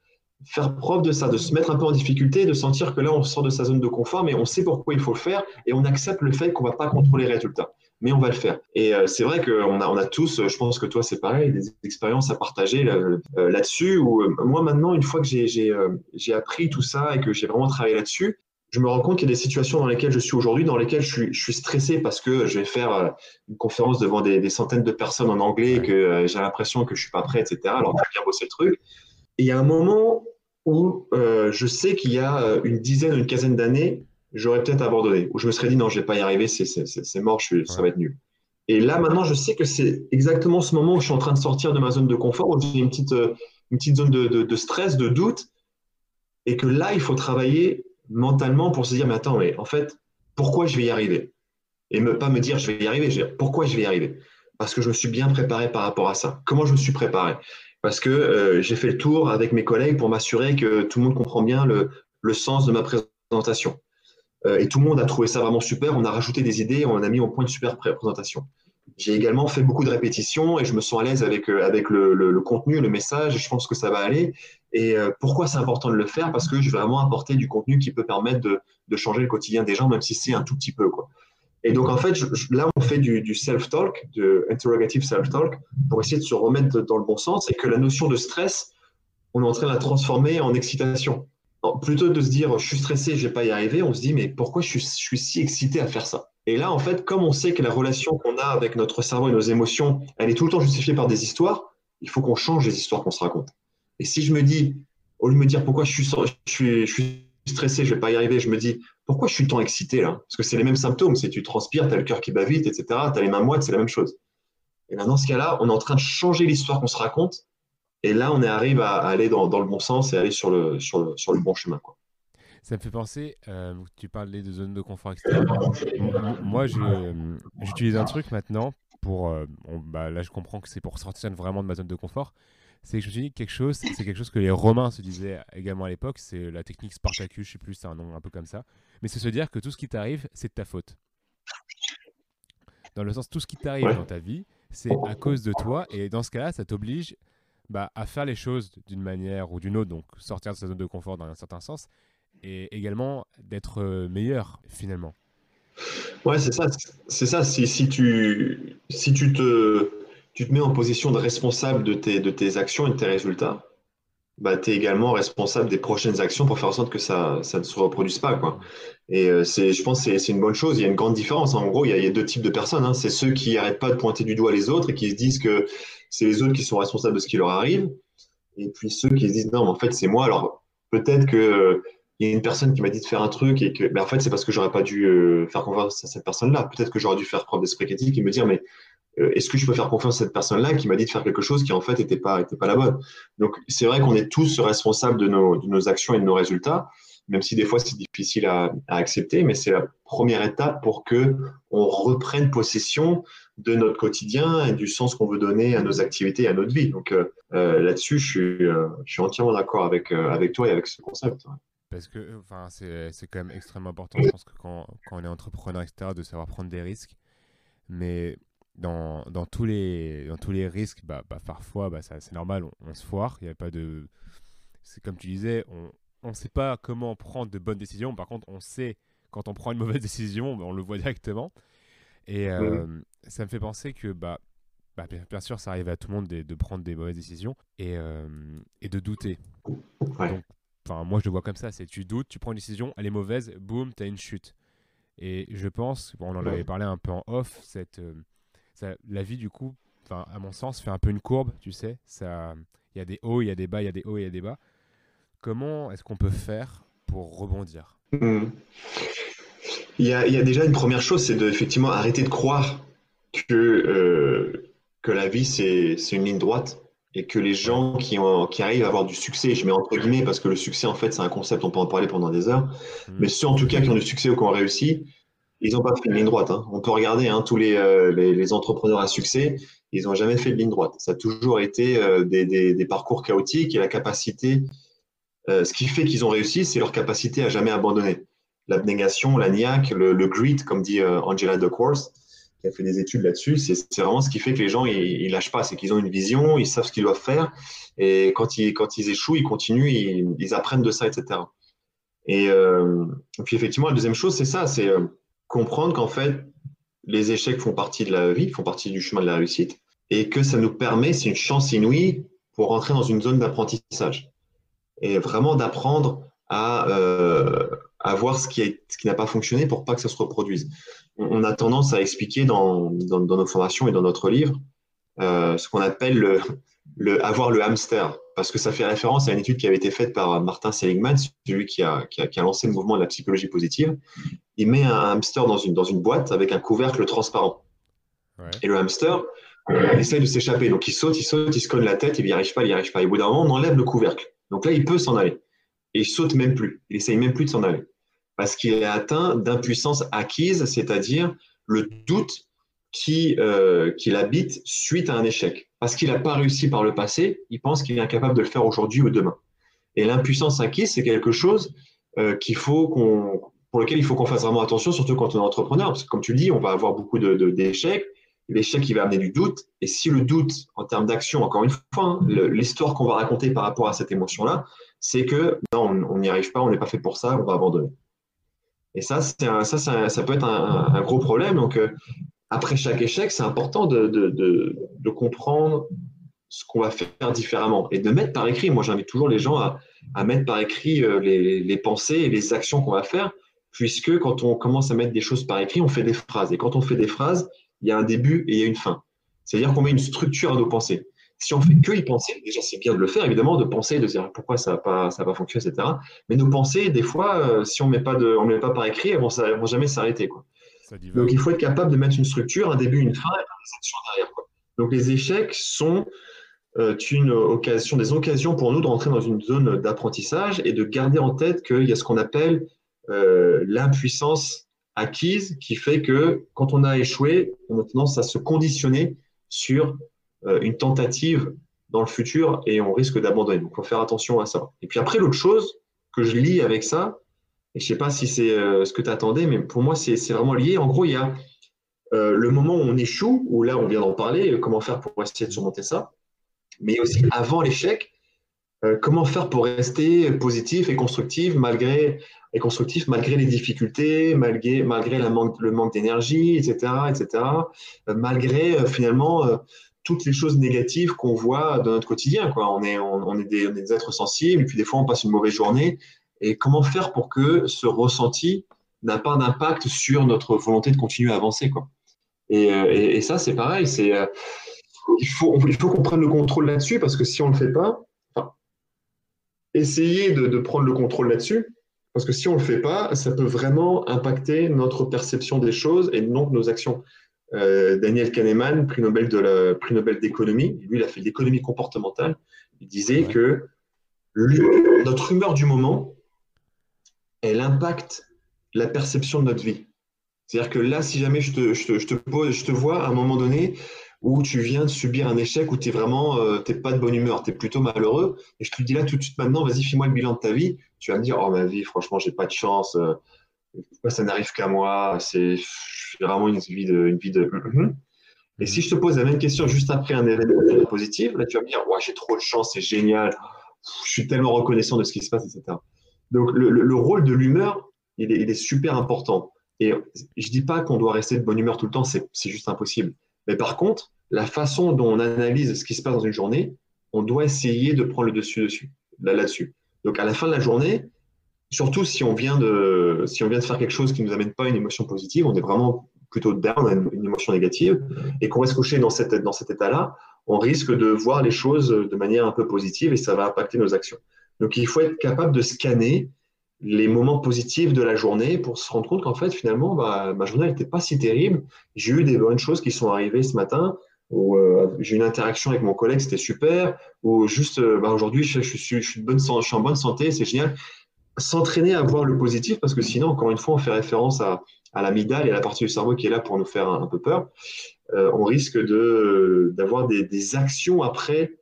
faire preuve de ça, de se mettre un peu en difficulté, de sentir que là, on sort de sa zone de confort, mais on sait pourquoi il faut le faire et on accepte le fait qu'on ne va pas contrôler les résultats. Mais on va le faire. Et euh, c'est vrai qu'on a, on a tous, je pense que toi c'est pareil, des expériences à partager euh, là-dessus. où euh, moi maintenant, une fois que j'ai appris tout ça et que j'ai vraiment travaillé là-dessus, je me rends compte qu'il y a des situations dans lesquelles je suis aujourd'hui, dans lesquelles je suis, je suis, stressé parce que je vais faire une conférence devant des, des centaines de personnes en anglais et que j'ai l'impression que je suis pas prêt, etc. Alors que j'ai bien bossé le truc. Il y a un moment où euh, je sais qu'il y a euh, une dizaine une quinzaine d'années, j'aurais peut-être abandonné, où je me serais dit non, je vais pas y arriver, c'est mort, je ça va être nul. Et là, maintenant, je sais que c'est exactement ce moment où je suis en train de sortir de ma zone de confort, où j'ai une petite, euh, une petite zone de, de, stress, de doute, et que là, il faut travailler mentalement pour se dire, mais attends, mais en fait, pourquoi je vais y arriver? Et ne pas me dire, je vais y arriver, je vais dire, pourquoi je vais y arriver? Parce que je me suis bien préparé par rapport à ça. Comment je me suis préparé? Parce que euh, j'ai fait le tour avec mes collègues pour m'assurer que tout le monde comprend bien le, le sens de ma présentation. Euh, et tout le monde a trouvé ça vraiment super. On a rajouté des idées, on a mis au point une super présentation. J'ai également fait beaucoup de répétitions et je me sens à l'aise avec, euh, avec le, le, contenu, le message. Je pense que ça va aller. Et pourquoi c'est important de le faire? Parce que je vais vraiment apporter du contenu qui peut permettre de, de changer le quotidien des gens, même si c'est un tout petit peu. Quoi. Et donc, en fait, là, on fait du, self-talk, de interrogative self-talk, pour essayer de se remettre dans le bon sens et que la notion de stress, on est en train de la transformer en excitation. plutôt que de se dire, je suis stressé, je vais pas y arriver, on se dit, mais pourquoi je suis, si excité à faire ça? Et là, en fait, comme on sait que la relation qu'on a avec notre cerveau et nos émotions, elle est tout le temps justifiée par des histoires, il faut qu'on change les histoires qu'on se raconte. Et si je me dis, au lieu de me dire pourquoi je suis, je je suis stressé, je vais pas y arriver, je me dis, pourquoi je suis tant excité là? Parce que c'est les mêmes symptômes, c'est tu transpires, tu as le cœur qui bat vite, etc. Tu as les mains moites, c'est la même chose. Et là, dans ce cas-là, on est en train de changer l'histoire qu'on se raconte. Et là, on arrive à, aller dans, le bon sens et aller sur le, sur le, sur le bon chemin. Ça me fait penser, euh, tu parlais de zones de confort. Moi, j'utilise un truc maintenant pour. Euh, bah, là, je comprends que c'est pour sortir vraiment de ma zone de confort c'est que je me suis dit quelque chose, c'est quelque chose que les Romains se disaient également à l'époque, c'est la technique Spartacus, je sais plus, c'est un nom un peu comme ça, mais c'est se dire que tout ce qui t'arrive, c'est de ta faute. Dans le sens, tout ce qui t'arrive dans ta vie, c'est à cause de toi, et dans ce cas-là, ça t'oblige bah, à faire les choses d'une manière ou d'une autre, donc sortir de sa zone de confort dans un certain sens, et également d'être euh, meilleur finalement. Ouais, c'est ça. C'est ça. Si, si, tu, si tu te tu te mets en position de responsable de tes, de tes actions et de tes résultats, bah, tu es également responsable des prochaines actions pour faire en sorte que ça, ça ne se reproduise pas. Quoi. Et euh, je pense que c'est une bonne chose. Il y a une grande différence. En gros, il y a, deux types de personnes. Hein. C'est ceux qui n'arrêtent pas de pointer du doigt les autres et qui se disent que c'est les autres qui sont responsables de ce qui leur arrive. Et puis ceux qui se disent non, mais en fait, c'est moi. Alors peut-être que il y a une personne qui m'a dit de faire un truc et que, ben, en fait, c'est parce que j'aurais pas dû euh, faire confiance à cette personne-là. Peut-être que j'aurais dû faire preuve d'esprit critique et me dire, mais est-ce que je peux faire confiance à cette personne-là qui m'a dit de faire quelque chose qui en fait n'était pas, était pas la bonne? Donc c'est vrai qu'on est tous responsables de nos, actions et de nos résultats, même si des fois c'est difficile à, accepter, mais c'est la première étape pour que on reprenne possession de notre quotidien et du sens qu'on veut donner à nos activités et à notre vie. Donc euh, euh là-dessus, je suis, euh, je suis entièrement d'accord avec, avec toi et avec ce concept. Parce que enfin, c'est quand même extrêmement important, je pense que quand, quand on est entrepreneur, etc., de savoir prendre des risques. Mais dans, dans, tous les, dans tous les risques, bah, bah parfois, bah, c'est normal, on, se foire. Il y a pas de. C'est comme tu disais, on ne sait pas comment prendre de bonnes décisions. Par contre, on sait quand on prend une mauvaise *laughs* décision, bah, on le voit directement. Et euh, ça me fait penser que, bah, bah bien, sûr, ça arrive à tout le monde de, de prendre des mauvaises décisions et, euh, et de douter. enfin, moi, je le vois comme ça c'est tu doutes, tu prends une décision, elle est mauvaise, boum, tu as une chute. Et je pense, on en avait parlé un peu en off, cette. Euh, la vie, du coup, à mon sens, fait un peu une courbe, tu sais. Il y a des hauts, il y a des bas, il y a des hauts, il y a des bas. Comment est-ce qu'on peut faire pour rebondir? Hmm. il, y a, il, y a, déjà une première chose, c'est effectivement arrêter de croire que, euh, que la vie, c'est une ligne droite et que les gens qui, ont, qui arrivent à avoir du succès, je mets entre guillemets parce que le succès en fait c'est un concept, on peut en parler pendant des heures, mmh. mais ceux en tout cas qui ont du succès ou qui ont réussi, ils n'ont pas fait une ligne droite. Hein. On peut regarder hein, tous euh, les, les, entrepreneurs à succès, ils n'ont jamais fait de ligne droite. Ça a toujours été euh, des, des, des, parcours chaotiques et la capacité, euh, ce qui fait qu'ils ont réussi, c'est leur capacité à jamais abandonner. L'abnégation, la niaque, le, le, grit, comme dit Angela Duckworth, qui a fait des études là-dessus, c'est vraiment ce qui fait que les gens, ils, ils lâchent pas. C'est qu'ils ont une vision, ils savent ce qu'ils doivent faire. Et quand ils, quand ils échouent, ils continuent, ils, ils apprennent de ça, etc. Et, euh, puis effectivement, la deuxième chose, c'est ça, c'est comprendre qu'en fait, les échecs font partie de la vie, font partie du chemin de la réussite, et que ça nous permet, c'est une chance inouïe pour rentrer dans une zone d'apprentissage. Et vraiment d'apprendre à, euh, à voir ce qui, ce qui n'a pas fonctionné pour pas que ça se reproduise. On, a tendance à expliquer dans, dans, nos formations et dans notre livre euh, ce qu'on appelle le, le, avoir le hamster, parce que ça fait référence à une étude qui avait été faite par Martin Seligman, celui qui a, qui a lancé le mouvement de la psychologie positive. Il met un hamster dans une, dans une boîte avec un couvercle transparent. Ouais. Et le hamster, il essaye de s'échapper. Donc il saute, il saute, il se cogne la tête, il n'y arrive pas, il n'y arrive pas. Et au bout d'un moment, on enlève le couvercle. Donc là, il peut s'en aller. Et il saute même plus. Il essaye même plus de s'en aller. Parce qu'il est atteint d'impuissance acquise, c'est-à-dire le doute qui, euh, qui l'habite suite à un échec. Parce qu'il n'a pas réussi par le passé, il pense qu'il est incapable de le faire aujourd'hui ou demain. Et l'impuissance acquise, c'est quelque chose euh, qu'il faut qu'on, pour lequel il faut qu'on fasse vraiment attention, surtout quand on est entrepreneur. Parce que comme tu le dis, on va avoir beaucoup de, de, d'échecs. L'échec, il va amener du doute. Et si le doute, en termes d'action, encore une fois, hein, l'histoire qu'on va raconter par rapport à cette émotion-là, c'est que non, on n'y arrive pas, on n'est pas fait pour ça, on va abandonner. Et ça, ça, peut être un, gros problème. Donc, euh, après chaque échec, c'est important de, comprendre ce qu'on va faire différemment et de mettre par écrit. Moi, j'invite toujours les gens à, mettre par écrit euh, les, pensées et les actions qu'on va faire, puisque quand on commence à mettre des choses par écrit, on fait des phrases. Et quand on fait des phrases, il y a un début et il y a une fin. C'est-à-dire qu'on met une structure à nos pensées. Si on fait que y penser, déjà c'est bien de le faire, évidemment, de penser, de dire pourquoi ça n'a pas, ça pas fonctionné, etc. Mais nos pensées, des fois, euh, si on met pas de, on met pas par écrit, elles vont, elles vont jamais s'arrêter. Quoi. Donc il faut être capable de mettre une structure, un début, une fin et des actions derrière. Quoi. Donc les échecs sont euh, une occasion, des occasions pour nous de rentrer dans une zone d'apprentissage et de garder en tête qu'il y a ce qu'on appelle euh, l'impuissance acquise qui fait que quand on a échoué, on a tendance à se conditionner sur euh, une tentative dans le futur et on risque d'abandonner. Donc il faut faire attention à ça. Et puis après, l'autre chose que je lis avec ça, et je ne sais pas si c'est euh, ce que tu attendais, mais pour moi, c'est vraiment lié. En gros, il y a le moment où on échoue, où là, on vient d'en parler, comment faire pour essayer de surmonter ça. Mais aussi avant l'échec, comment faire pour rester positif et constructif malgré, et constructif malgré les difficultés, malgré, malgré le manque d'énergie, etc., etc., euh, malgré finalement toutes les choses négatives qu'on voit dans notre quotidien. Quoi. On, est, on, est des, êtres sensibles, et puis des fois, on passe une mauvaise journée, et comment faire pour que ce ressenti n'a pas d'impact sur notre volonté de continuer à avancer quoi? Et, euh, et, ça, c'est pareil. C'est euh, il faut il faut qu'on prenne le contrôle là-dessus parce que si on le fait pas, enfin, essayer de, prendre le contrôle là-dessus parce que si on le fait pas, ça peut vraiment impacter notre perception des choses et donc nos actions. Euh, Daniel Kahneman, prix Nobel de la prix Nobel d'économie, lui, il a fait de l'économie comportementale. Il disait ouais. que notre humeur du moment elle impacte la perception de notre vie. C'est-à-dire que là, si jamais je te, je, te, je, te pose, je te vois à un moment donné où tu viens de subir un échec, où tu n'es vraiment, euh, t'es pas de bonne humeur, tu es plutôt malheureux, et je te dis là tout de suite maintenant, vas-y, fais-moi le bilan de ta vie, tu vas me dire, oh ma vie, franchement, j'ai pas de chance, euh, ça n'arrive qu'à moi, c'est vraiment une vie de... Une vie de... Mm-hmm. Et si je te pose la même question juste après un événement positif, là, tu vas me dire, ouais, j'ai trop de chance, c'est génial, je suis tellement reconnaissant de ce qui se passe, etc. Donc, le, le, rôle de l'humeur, il, il est, super important. Et je dis pas qu'on doit rester de bonne humeur tout le temps, c'est juste impossible. Mais par contre, la façon dont on analyse ce qui se passe dans une journée, on doit essayer de prendre le dessus dessus là-dessus. Donc, à la fin de la journée, surtout si on vient de si on vient de faire quelque chose qui nous amène pas une émotion positive, on est vraiment plutôt down, une, émotion négative, et qu'on va se coucher dans, cette, dans cet état-là, on risque de voir les choses de manière un peu positive et ça va impacter nos actions. Donc, il faut être capable de scanner les moments positifs de la journée pour se rendre compte qu'en fait, finalement, bah, ma journée n'était pas si terrible. J'ai eu des bonnes choses qui sont arrivées ce matin. Ou euh, j'ai une interaction avec mon collègue, c'était super, ou juste euh, bah, aujourd'hui je, suis, en bonne santé, c'est génial. S'entraîner à voir le positif, parce que sinon, encore une fois, on fait référence à, à et à la partie du cerveau qui est là pour nous faire un, peu peur. Euh, on risque de, d'avoir des, des, actions après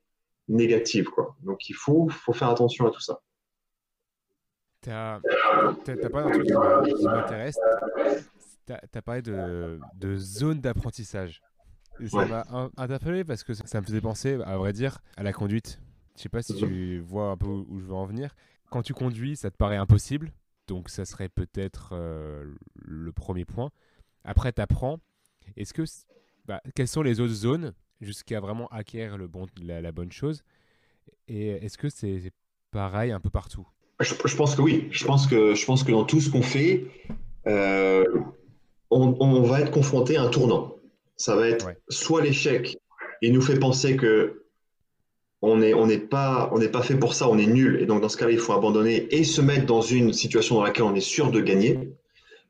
négatives. Donc il faut, faire attention à tout ça. Tu as, pas truc qui m'intéresse? Parlé de, de zone d'apprentissage. Ça m'a interpellé parce que ça me faisait penser, à vrai dire, à la conduite. Je sais pas si tu vois un peu où je veux en venir. Quand tu conduis, ça te paraît impossible. Donc ça serait peut-être euh, le premier point. Après, tu apprends. Est-ce que bah, quelles sont les autres zones jusqu'à vraiment acquérir le bon, la, bonne chose? Et est-ce que c'est pareil un peu partout? Je, je, pense que oui. Je pense que, je pense que dans tout ce qu'on fait, euh, on, on, va être confronté à un tournant ça va être soit l'échec, il nous fait penser que on n'est on pas, on pas fait pour ça, on est nul. Et donc, dans ce cas-là, il faut abandonner et se mettre dans une situation dans laquelle on est sûr de gagner.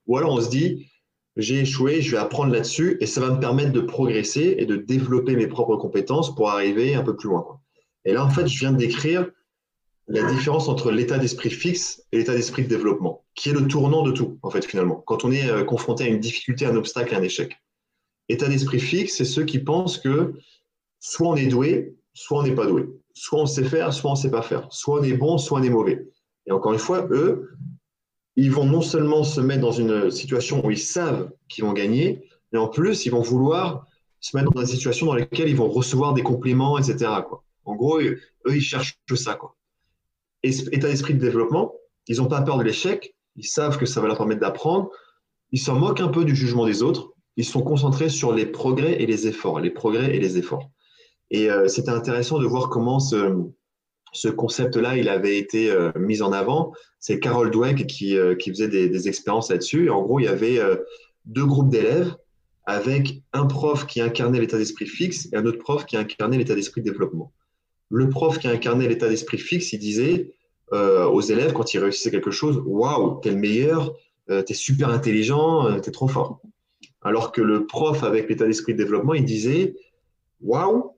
Ou alors, on se dit, j'ai échoué, je vais apprendre là-dessus et ça va me permettre de progresser et de développer mes propres compétences pour arriver un peu plus loin. Et là, en fait, je viens de décrire la différence entre l'état d'esprit fixe et l'état d'esprit de développement, qui est le tournant de tout, en fait, finalement. Quand on est euh, confronté à une difficulté, un obstacle, un échec. État d'esprit fixe, c'est ceux qui pensent que soit on est doué, soit on n'est pas doué. Soit on sait faire, soit on ne sait pas faire. Soit on est bon, soit on est mauvais. Et encore une fois, eux, ils vont non seulement se mettre dans une situation où ils savent qu'ils vont gagner, mais en plus, ils vont vouloir se mettre dans une situation dans laquelle ils vont recevoir des compliments, etc. En gros, eux, ils cherchent ça. Quoi. état d'esprit de développement, ils n'ont pas peur de l'échec, ils savent que ça va leur permettre d'apprendre, ils s'en moquent un peu du jugement des autres, ils sont concentrés sur les progrès et les efforts, les progrès et les efforts. Et euh, c'était intéressant de voir comment ce, ce concept-là, il avait été euh, mis en avant. C'est Carol Dweck qui, euh, faisait des, expériences là-dessus. En gros, il y avait deux groupes d'élèves avec un prof qui incarnait l'état d'esprit fixe et un autre prof qui incarnait l'état d'esprit de développement. Le prof qui incarnait l'état d'esprit fixe, il disait aux élèves quand ils réussissaient quelque chose, waouh, t'es le meilleur, t'es super intelligent, t'es trop fort. Alors que le prof, avec l'état d'esprit de développement, il disait Waouh,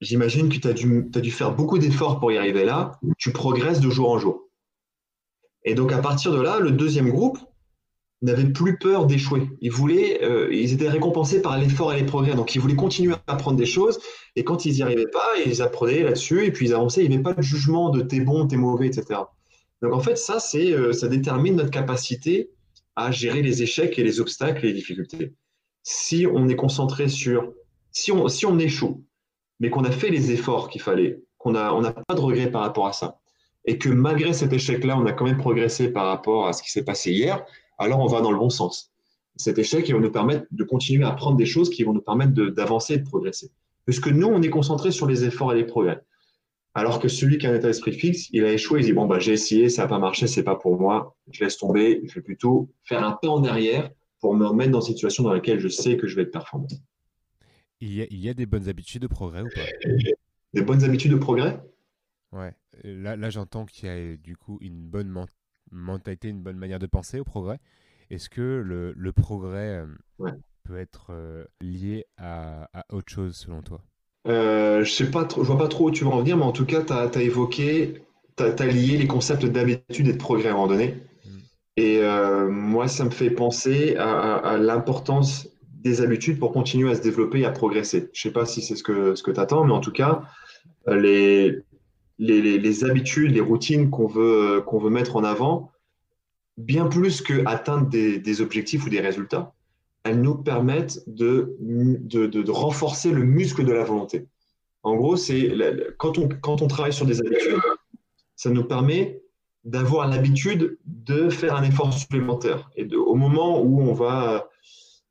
j'imagine que tu as dû, faire beaucoup d'efforts pour y arriver là, tu progresses de jour en jour. Et donc, à partir de là, le deuxième groupe n'avait plus peur d'échouer. Ils euh, ils étaient récompensés par l'effort et les progrès. Donc, ils voulaient continuer à apprendre des choses. Et quand ils n'y arrivaient pas, ils apprenaient là-dessus et puis ils avançaient. Il n'y avait pas de jugement de t'es bon, t'es mauvais, etc. Donc, en fait, ça, euh, ça détermine notre capacité à gérer les échecs et les obstacles et les difficultés. Si on est concentré sur, si on, si on échoue, mais qu'on a fait les efforts qu'il fallait, qu'on a, on n'a pas de regrets par rapport à ça, et que malgré cet échec-là, on a quand même progressé par rapport à ce qui s'est passé hier, alors on va dans le bon sens. Cet échec, il va nous permettre de continuer à apprendre des choses qui vont nous permettre d'avancer et de progresser. Puisque nous, on est concentré sur les efforts et les progrès. Alors que celui qui a un état d'esprit fixe, il a échoué, il dit bon bah j'ai essayé, ça n'a pas marché, c'est pas pour moi, je laisse tomber, je vais plutôt faire un pas en arrière pour me remettre dans une situation dans laquelle je sais que je vais être performant. Il y a, il y a des bonnes habitudes de progrès ou pas? Des bonnes habitudes de progrès? Ouais, là, là j'entends qu'il y a du coup une bonne mentalité, une bonne manière de penser au progrès. Est-ce que le, le progrès euh, peut être euh, lié à, à autre chose selon toi? Euh, je sais pas trop, je vois pas trop où tu vas en venir, mais en tout cas, tu as, évoqué, tu as, lié les concepts d'habitude et de progrès à un moment donné. Mm. Et euh, moi, ça me fait penser à, l'importance des habitudes pour continuer à se développer et à progresser. Je sais pas si c'est ce que, ce que tu attends, mais en tout cas, les, les, les, habitudes, les routines qu'on veut, qu'on veut mettre en avant, bien plus que atteindre des, des objectifs ou des résultats, elles nous permettent de, de, renforcer le muscle de la volonté. En gros, c'est quand on, quand on travaille sur des habitudes, ça nous permet d'avoir l'habitude de faire un effort supplémentaire. Et au moment où on va,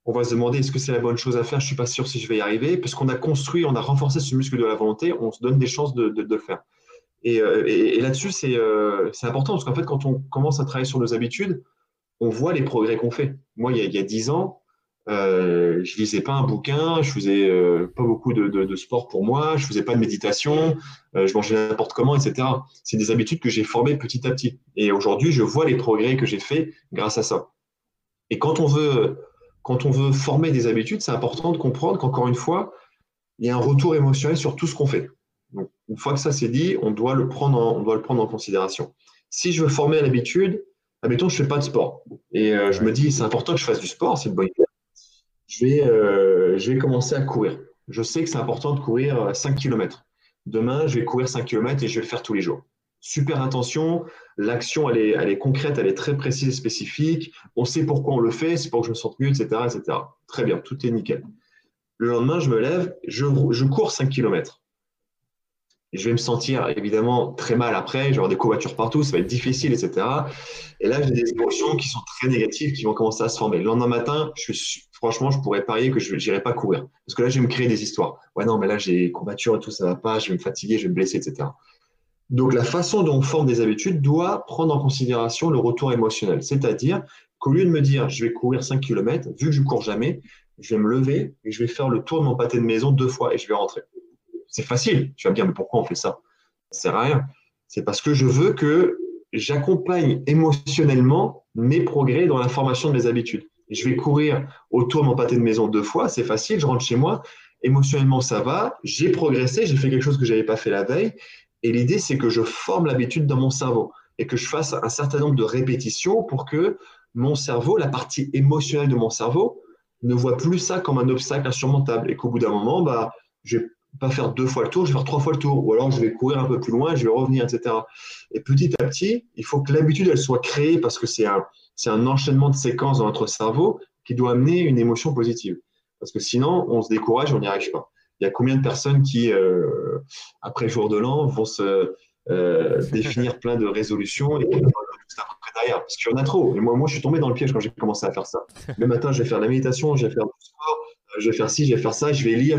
on va se demander est-ce que c'est la bonne chose à faire, je ne suis pas sûr si je vais y arriver, parce qu'on a construit, on a renforcé ce muscle de la volonté, on se donne des chances de, de, le faire. Et, euh, et, là-dessus, euh, c'est important, parce qu'en fait, quand on commence à travailler sur nos habitudes, on voit les progrès qu'on fait. Moi, il y a, 10 ans, euh, je lisais pas un bouquin, je faisais euh, pas beaucoup de, sport pour moi, je faisais pas de méditation, euh, je mangeais n'importe comment, etc. C'est des habitudes que j'ai formées petit à petit. Et aujourd'hui, je vois les progrès que j'ai faits grâce à ça. Et quand on veut, quand on veut former des habitudes, c'est important de comprendre qu'encore une fois, il y a un retour émotionnel sur tout ce qu'on fait. Donc, une fois que ça c'est dit, on doit, le prendre en, on doit le prendre en considération. Si je veux former à l'habitude, admettons, je ne fais pas de sport. Et je me dis, c'est important que je fasse du sport, c'est une bonne idée. Je vais, euh, je vais commencer à courir. Je sais que c'est important de courir 5 km. Demain, je vais courir 5 km et je vais le faire tous les jours. Super intention, l'action, elle est, elle est concrète, elle est très précise et spécifique. On sait pourquoi on le fait, c'est pour que je me sente mieux, etc., etc. Très bien, tout est nickel. Le lendemain, je me lève, je, je cours 5 km. Je vais me sentir évidemment très mal après, avoir des courbatures partout, ça va être difficile, etc. Et là, j'ai des émotions qui sont très négatives qui vont commencer à se former. Le lendemain matin, franchement, je pourrais parier que je n'irai pas courir. Parce que là, je vais me créer des histoires. Ouais, non, mais là, j'ai des courbatures et tout, ça va pas, je vais me fatiguer, je vais me blesser, etc. Donc, la façon dont on forme des habitudes doit prendre en considération le retour émotionnel. C'est-à-dire qu'au lieu de me dire, je vais courir 5 km, vu que je cours jamais, je vais me lever et je vais faire le tour de mon pâté de maison deux fois et je vais rentrer. C'est facile. Tu vas me dire, mais pourquoi on fait ça? Ça sert à rien. C'est parce que je veux que j'accompagne émotionnellement mes progrès dans la formation de mes habitudes. Je vais courir autour de mon pâté de maison deux fois, c'est facile, je rentre chez moi, émotionnellement ça va, j'ai progressé, j'ai fait quelque chose que je n'avais pas fait la veille, et l'idée c'est que je forme l'habitude dans mon cerveau et que je fasse un certain nombre de répétitions pour que mon cerveau, la partie émotionnelle de mon cerveau, ne voit plus ça comme un obstacle insurmontable et qu'au bout d'un moment, bah, je pas faire deux fois le tour, je vais faire trois fois le tour, ou alors je vais courir un peu plus loin, je vais revenir, etc. Et petit à petit, il faut que l'habitude, elle soit créée parce que c'est un, c'est un enchaînement de séquences dans notre cerveau qui doit amener une émotion positive. Parce que sinon, on se décourage, on n'y arrive pas. Il y a combien de personnes qui, euh, après jour de l'an, vont se euh, *laughs* définir plein de résolutions et après derrière? Parce qu'il y en a trop. Et moi, moi, je suis tombé dans le piège quand j'ai commencé à faire ça. Le matin, je vais faire la méditation, je vais faire du sport, je vais faire ci, je vais faire ça, je vais lire.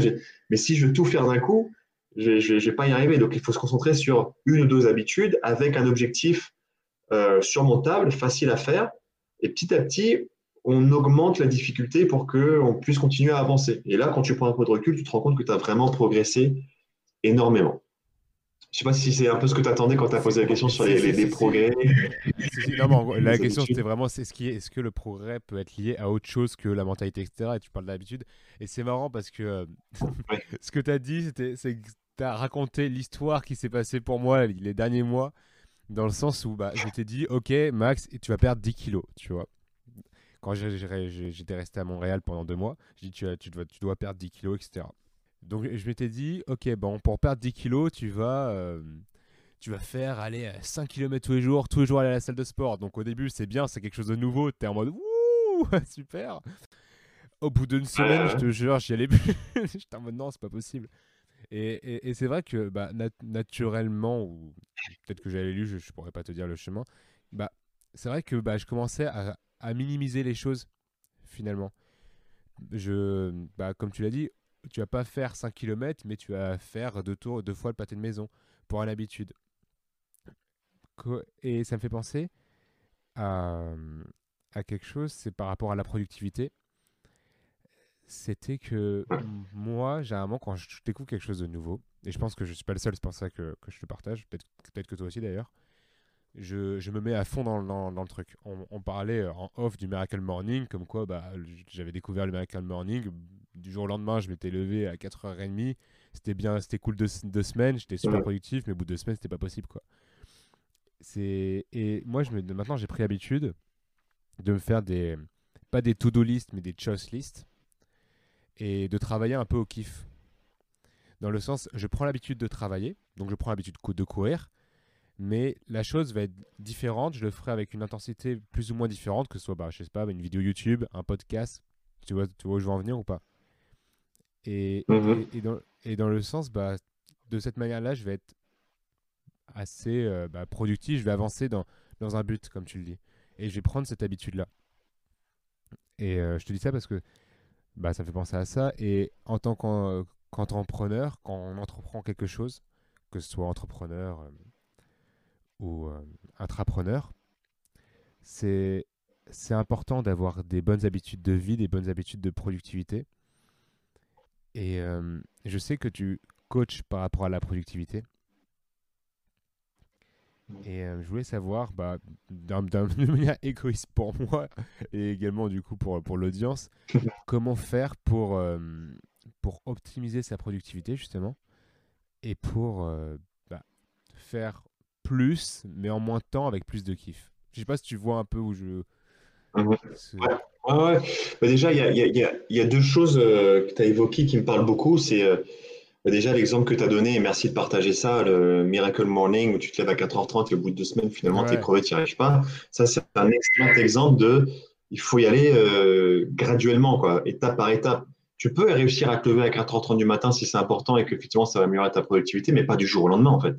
Mais si je veux tout faire d'un coup, je ne vais pas y arriver. Donc, il faut se concentrer sur une ou deux habitudes avec un objectif euh, surmontable, facile à faire. Et petit à petit, on augmente la difficulté pour qu'on puisse continuer à avancer. Et là, quand tu prends un peu de recul, tu te rends compte que tu as vraiment progressé énormément. Je ne sais pas si c'est un peu ce que tu attendais quand tu as posé la question sur les, progrès. Non, la question c'était vraiment c'est ce qui est, est-ce que le progrès peut être lié à autre chose que la mentalité, etc. Et tu parles de l'habitude. Et c'est marrant parce que euh, *laughs* ce que tu as dit, c'était, c'est que tu as raconté l'histoire qui s'est passée pour moi les derniers mois, dans le sens où bah, je t'ai dit, ok, Max, tu vas perdre 10 kilos, tu vois. Quand j'étais resté à Montréal pendant deux mois, j'ai dit, tu, tu, dois, tu dois perdre 10 kilos, etc. Donc je m'étais dit, ok, bon, pour perdre 10 kilos, tu vas, euh, tu vas faire aller 5 km tous les jours, tous les jours aller à la salle de sport. Donc au début, c'est bien, c'est quelque chose de nouveau. Tu es en mode, wouh, *laughs* super. Au bout d'une semaine, je te jure, j'y allais plus. *laughs* J'étais en mode, non, c'est pas possible. Et, et, c'est vrai que bah, naturellement, ou peut-être que j'avais lu, je, ne pourrais pas te dire le chemin, bah, c'est vrai que bah, je commençais à, à minimiser les choses finalement. Je, bah, comme tu l'as dit, tu vas pas faire 5 km, mais tu vas faire deux tours, deux fois le pâté de maison pour une habitude. Et ça me fait penser à, à quelque chose, c'est par rapport à la productivité. C'était que *coughs* moi, généralement, quand je découvre quelque chose de nouveau, et je pense que je suis pas le seul, c'est pour ça que, que je le partage, peut-être peut que toi aussi d'ailleurs, je, je, me mets à fond dans, dans, dans le truc. On, on, parlait en off du Miracle Morning, comme quoi bah, j'avais découvert le Miracle Morning, du jour au lendemain, je m'étais levé à 4h30. C'était bien, c'était cool deux, semaines, j'étais super productif, mais au bout de deux semaines, c'était pas possible. quoi. C'est Et moi, je me... maintenant, j'ai pris l'habitude de me faire des. Pas des to-do list, mais des choice list. Et de travailler un peu au kiff. Dans le sens, je prends l'habitude de travailler, donc je prends l'habitude de courir, mais la chose va être différente. Je le ferai avec une intensité plus ou moins différente, que ce soit, bah, je sais pas, une vidéo YouTube, un podcast. Tu vois, tu vois où je veux en venir ou pas? Mhm. Et, et, dans, et, dans, le sens, bah, de cette manière-là, je vais être assez euh, bah, productif, je vais avancer dans, dans un but, comme tu le dis. Et je vais prendre cette habitude-là. Et euh, je te dis ça parce que bah, ça me fait penser à ça. Et en tant qu'entrepreneur, quand on entreprend quelque chose, que ce soit entrepreneur euh, ou intrapreneur, c'est important d'avoir des bonnes habitudes de vie, des bonnes habitudes de productivité et euh, je sais que tu coaches par rapport à la productivité. Et euh, je voulais savoir, bah, *laughs* d'une manière égoïste pour moi *laughs* et également du coup pour, pour l'audience, *laughs* comment faire pour, euh, pour optimiser sa productivité, justement, et pour euh, bah, faire plus, mais en moins de temps avec plus de kiff. Je sais pas si tu vois un peu où je. Ouais, ouais. Bah, déjà, il y a, y, a, y a, deux choses euh, que tu as évoquées qui me parlent beaucoup. C'est euh, bah, déjà l'exemple que tu as donné, et merci de partager ça, le Miracle Morning, où tu te lèves à 4h30 et au bout de deux semaines, finalement, tu es crevé, tu n'y arrives pas. Ça, c'est un excellent exemple de il faut y aller euh, graduellement, quoi, étape par étape. Tu peux réussir à te lever à 4h30 du matin si c'est important et qu'effectivement ça va améliorer ta productivité, mais pas du jour au lendemain, en fait.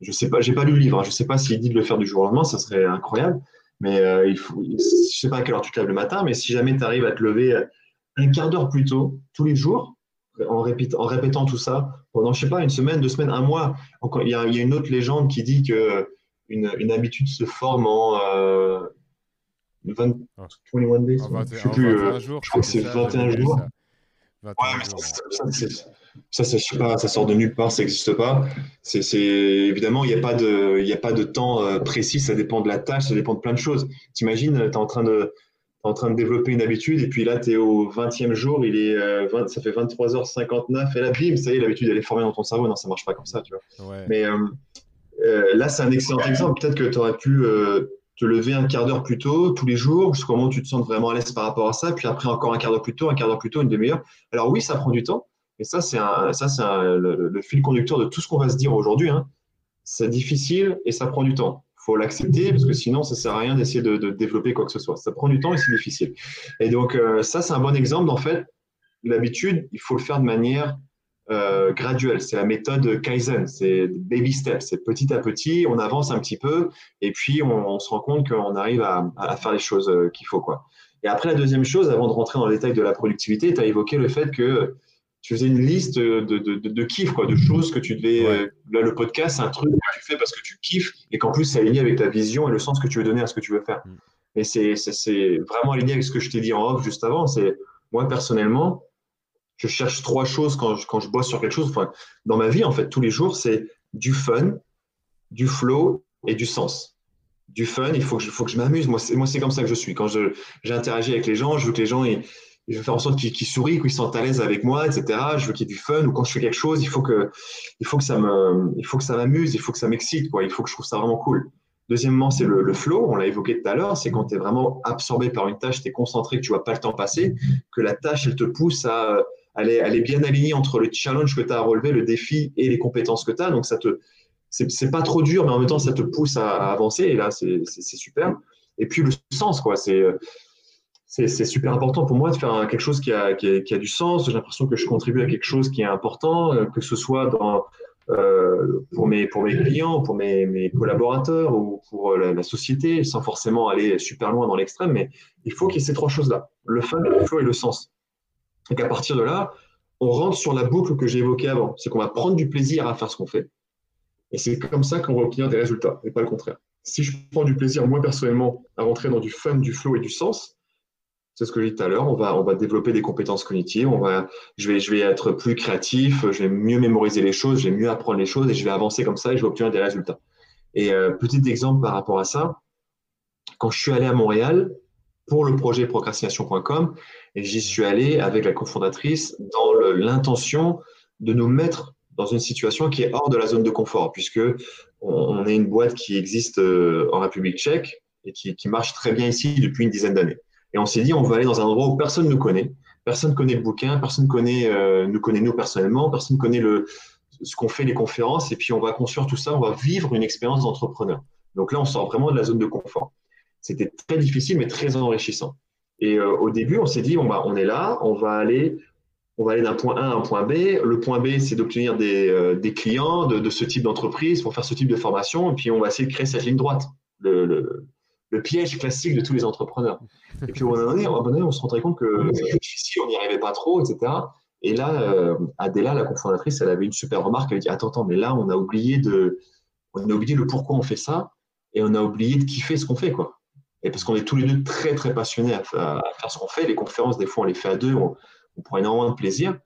Je sais pas, j'ai pas lu le livre, hein. je sais pas s'il dit de le faire du jour au lendemain, ça serait incroyable. Mais euh, il faut, je sais pas à quelle heure tu te lèves le matin, mais si jamais tu arrives à te lever un quart d'heure plus tôt, tous les jours, en, répétant, en répétant tout ça pendant, je sais pas, une semaine, deux semaines, un mois. il, y a, il y a une autre légende qui dit que une, une habitude se forme en euh, 20, 21 days. je sais plus, euh, jours, je crois que c'est 21 jours. Ouais, mais ça, ça, ça, ça, pas, ça sort de nulle part, ça n'existe pas. C'est, évidemment, il n'y a, pas de, a pas de temps euh, précis, ça dépend de la tâche, ça dépend de plein de choses. T'imagines, tu es en train de, en train de développer une habitude, et puis là, tu es au 20e jour, il est, euh, ça fait 23h59, et là, bim, ça y est, l'habitude, elle est formée dans ton cerveau. Non, ça marche pas comme ça, tu vois. Mais euh, là, c'est un excellent exemple. Peut-être que tu aurais pu te lever un quart d'heure plus tôt tous les jours, jusqu'au moment où tu te sens vraiment à l'aise par rapport à ça, puis après encore un quart d'heure plus tôt, un quart d'heure plus tôt, une demi-heure. Alors oui, ça prend du temps, et ça, c'est le, fil conducteur de tout ce qu'on va se dire aujourd'hui. Hein. C'est difficile et ça prend du temps. Il faut l'accepter parce que sinon, ça sert à rien d'essayer de, développer quoi que ce soit. Ça prend du temps et c'est difficile. Et donc, euh, ça, c'est un bon exemple. En fait, l'habitude, il faut le faire de manière euh, graduelle. C'est la méthode Kaizen, c'est baby steps. C'est petit à petit, on avance un petit peu et puis on, se rend compte qu'on arrive à, faire les choses euh, qu'il faut. Et après, la deuxième chose, avant de rentrer dans le détail de la productivité, tu as évoqué le fait que tu faisais une liste de, de, de, de kiffs, quoi, de choses que tu devais. Euh, là, le podcast, c'est un truc que tu fais parce que tu kiffes et qu'en plus, c'est aligné avec ta vision et le sens que tu veux donner à ce que tu veux faire. Mm. Et c'est vraiment aligné avec ce que je t'ai dit en off juste avant. C'est moi, personnellement, je cherche trois choses quand je, quand je bosse sur quelque chose. Enfin, dans ma vie, en fait, tous les jours, c'est du fun, du flow et du sens. Du fun, il faut que je, faut que je m'amuse. Moi, c'est comme ça que je suis. Quand j'interagis avec les gens, je veux que les gens, ils, je veux faire en sorte qu'ils sourient, qu'ils se sentent à l'aise avec moi, etc. Je veux qu'il y ait du fun. Ou quand je fais quelque chose, il faut que, il faut que ça me, il faut que ça m'amuse, il faut que ça m'excite, quoi. Il faut que je trouve ça vraiment cool. Deuxièmement, c'est le, flow. On l'a évoqué tout à l'heure. C'est quand tu es vraiment absorbé par une tâche, tu es concentré, que tu vois pas le temps passer, que la tâche, elle te pousse à elle est, bien alignée entre le challenge que tu as à relever, le défi et les compétences que tu as. Donc, ça te, c'est pas trop dur, mais en même temps, ça te pousse à, avancer. Et là, c'est super. Et puis, le sens, quoi. C'est c'est super important pour moi de faire quelque chose qui a, du sens. J'ai l'impression que je contribue à quelque chose qui est important, euh, que ce soit euh, pour, mes, clients, pour mes, collaborateurs ou pour la, la, société, sans forcément aller super loin dans l'extrême. Mais il faut qu'il y ait ces trois choses-là le fun, le flow et le sens. Et qu'à partir de là, on rentre sur la boucle que j'ai évoquée avant. C'est qu'on va prendre du plaisir à faire ce qu'on fait. Et c'est comme ça qu'on va obtenir des résultats, et pas le contraire. Si je prends du plaisir, moi personnellement, à rentrer dans du fun, du flow et du sens, c'est ce que j'ai dit tout à l'heure, on va, on va développer des compétences cognitives, on va, je, vais, je vais être plus créatif, je vais mieux mémoriser les choses, je vais mieux apprendre les choses et je vais avancer comme ça et je vais obtenir des résultats. Et euh, petit exemple par rapport à ça, quand je suis allé à Montréal pour le projet procrastination.com, et j'y suis allé avec la cofondatrice dans l'intention de nous mettre dans une situation qui est hors de la zone de confort, puisque on, est une boîte qui existe euh, en République tchèque et qui, marche très bien ici depuis une dizaine d'années. Et on s'est dit, on va aller dans un endroit où personne ne nous connaît, personne ne connaît le bouquin, personne ne connaît, euh, nous connaît nous personnellement, personne ne connaît ce qu'on fait les conférences, et puis on va construire tout ça, on va vivre une expérience d'entrepreneur. Donc là, on sort vraiment de la zone de confort. C'était très difficile, mais très enrichissant. Et euh, au début, on s'est dit, on, on est là, on va aller, va d'un point A à un point B. Le point B, c'est d'obtenir des, euh, clients de, ce type d'entreprise pour faire ce type de formation. Et puis, on va essayer de créer cette ligne droite, le piège classique de tous les entrepreneurs. Et puis, à un moment on se rendrait compte que si on n'y arrivait pas trop, etc. Et là, euh, Adela, la cofondatrice, elle avait une super remarque. Elle dit Attends, attends, mais là, on a oublié de, on a oublié le pourquoi on fait ça, et on a oublié de kiffer ce qu'on fait, quoi. Et parce qu'on est tous les deux très, très passionnés à, faire ce qu'on fait. Les conférences, des fois, on les fait à deux, on, prend énormément de plaisir.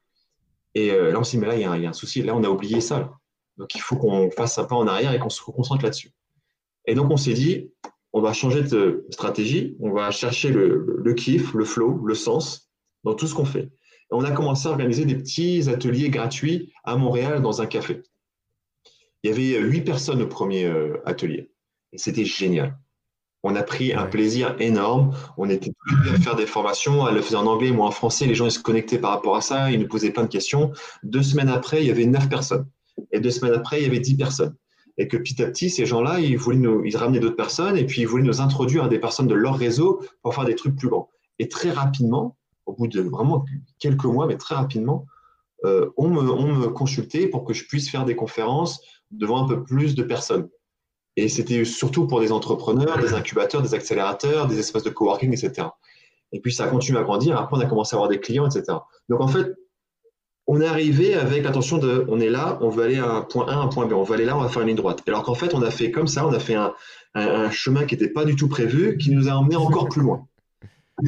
Et euh, là, on s'est dit, mais là, il y, a, un souci. Là, on a oublié ça. Donc, il faut qu'on fasse un pas en arrière et qu'on se concentre là-dessus. Et donc, on s'est dit, on va changer de stratégie. On va chercher le, le, kiff, le flow, le sens dans tout ce qu'on fait. on a commencé à organiser des petits ateliers gratuits à Montréal dans un café. Il y avait huit personnes au premier euh, atelier et c'était génial. On a pris un plaisir énorme. On était tous à faire des formations. Elle le faisait en anglais, moi en français. Les gens ils se connectaient par rapport à ça. Ils nous posaient plein de questions. Deux semaines après, il y avait neuf personnes. Et deux semaines après, il y avait dix personnes. Et que petit à petit, ces gens-là, ils voulaient nous, ils ramenaient d'autres personnes et puis ils voulaient nous introduire à des personnes de leur réseau pour faire des trucs plus grands. Et très rapidement, au bout de vraiment quelques mois, mais très rapidement, euh, on, me, on me consultait pour que je puisse faire des conférences devant un peu plus de personnes. Et c'était surtout pour des entrepreneurs, des incubateurs, des accélérateurs, des espaces de coworking, etc. Et puis ça continue à grandir. Après, on a commencé à avoir des clients, etc. Donc en fait, on est arrivé avec l'intention de, on est là, on veut aller à un point A, un point B, on veut aller là, on va faire une ligne droite. Alors qu'en fait, on a fait comme ça, on a fait un, un, chemin qui n'était pas du tout prévu, qui nous a emmené encore plus loin. *laughs*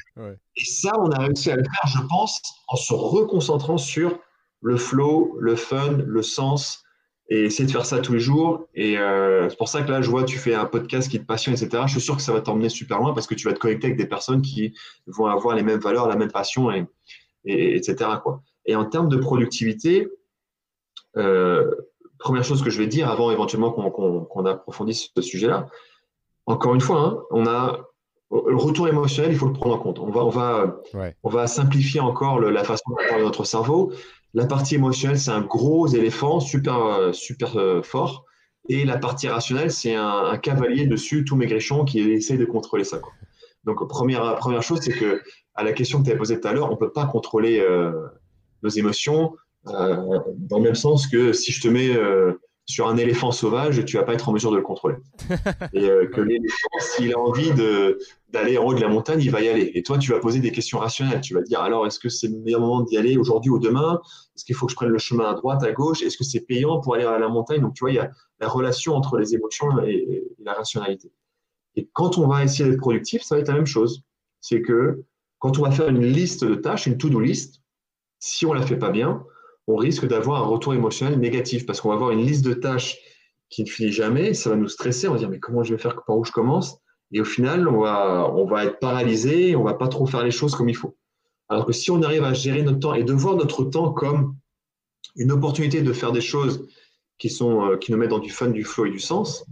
Et ça, on a réussi à le faire, je pense, en se reconcentrant sur le flow, le fun, le sens, et essayer de faire ça tous les jours. Et euh, c'est pour ça que là, je vois, tu fais un podcast qui te passionne, etc. Je suis sûr que ça va t'emmener super loin parce que tu vas te connecter avec des personnes qui vont avoir les mêmes valeurs, la même passion, et, etc. Quoi. Et en termes de productivité, euh, première chose que je vais dire avant éventuellement qu'on approfondisse ce sujet-là, encore une fois, hein, on a le retour émotionnel, il faut le prendre en compte. On va, on va, on va simplifier encore la façon dont on parle de notre cerveau. La partie émotionnelle, c'est un gros éléphant super, super euh, fort. Et la partie rationnelle, c'est un, cavalier dessus, tout maigrichon, qui essaie de contrôler ça. Donc, première, première chose, c'est que à la question que tu avais posée tout à l'heure, on ne peut pas contrôler euh, nos émotions dans le même sens que si je te mets sur un éléphant sauvage, tu vas pas être en mesure de le contrôler. *laughs* Et euh, que l'éléphant, s'il a envie d'aller en haut de la montagne, il va y aller. Et toi, tu vas poser des questions rationnelles. Tu vas dire, alors, est-ce que c'est le meilleur moment d'y aller aujourd'hui ou demain? Est-ce qu'il faut que je prenne le chemin à droite, à gauche? Est-ce que c'est payant pour aller à la montagne? Donc, tu vois, il y a la relation entre les émotions et, la rationalité. Et quand on va essayer d'être productif, ça va être la même chose. C'est que quand on va faire une liste de tâches, une to-do list, si on la fait pas bien, on risque d'avoir un retour émotionnel négatif parce qu'on va avoir une liste de tâches qui ne finit jamais, ça va nous stresser, on va dire mais comment je vais faire, par où je commence? Et au final, on va, être paralysé, on va pas trop faire les choses comme il faut. Alors que si on arrive à gérer notre temps et de voir notre temps comme une opportunité de faire des choses qui, euh, qui nous mettent dans du fun, du flow et du sens,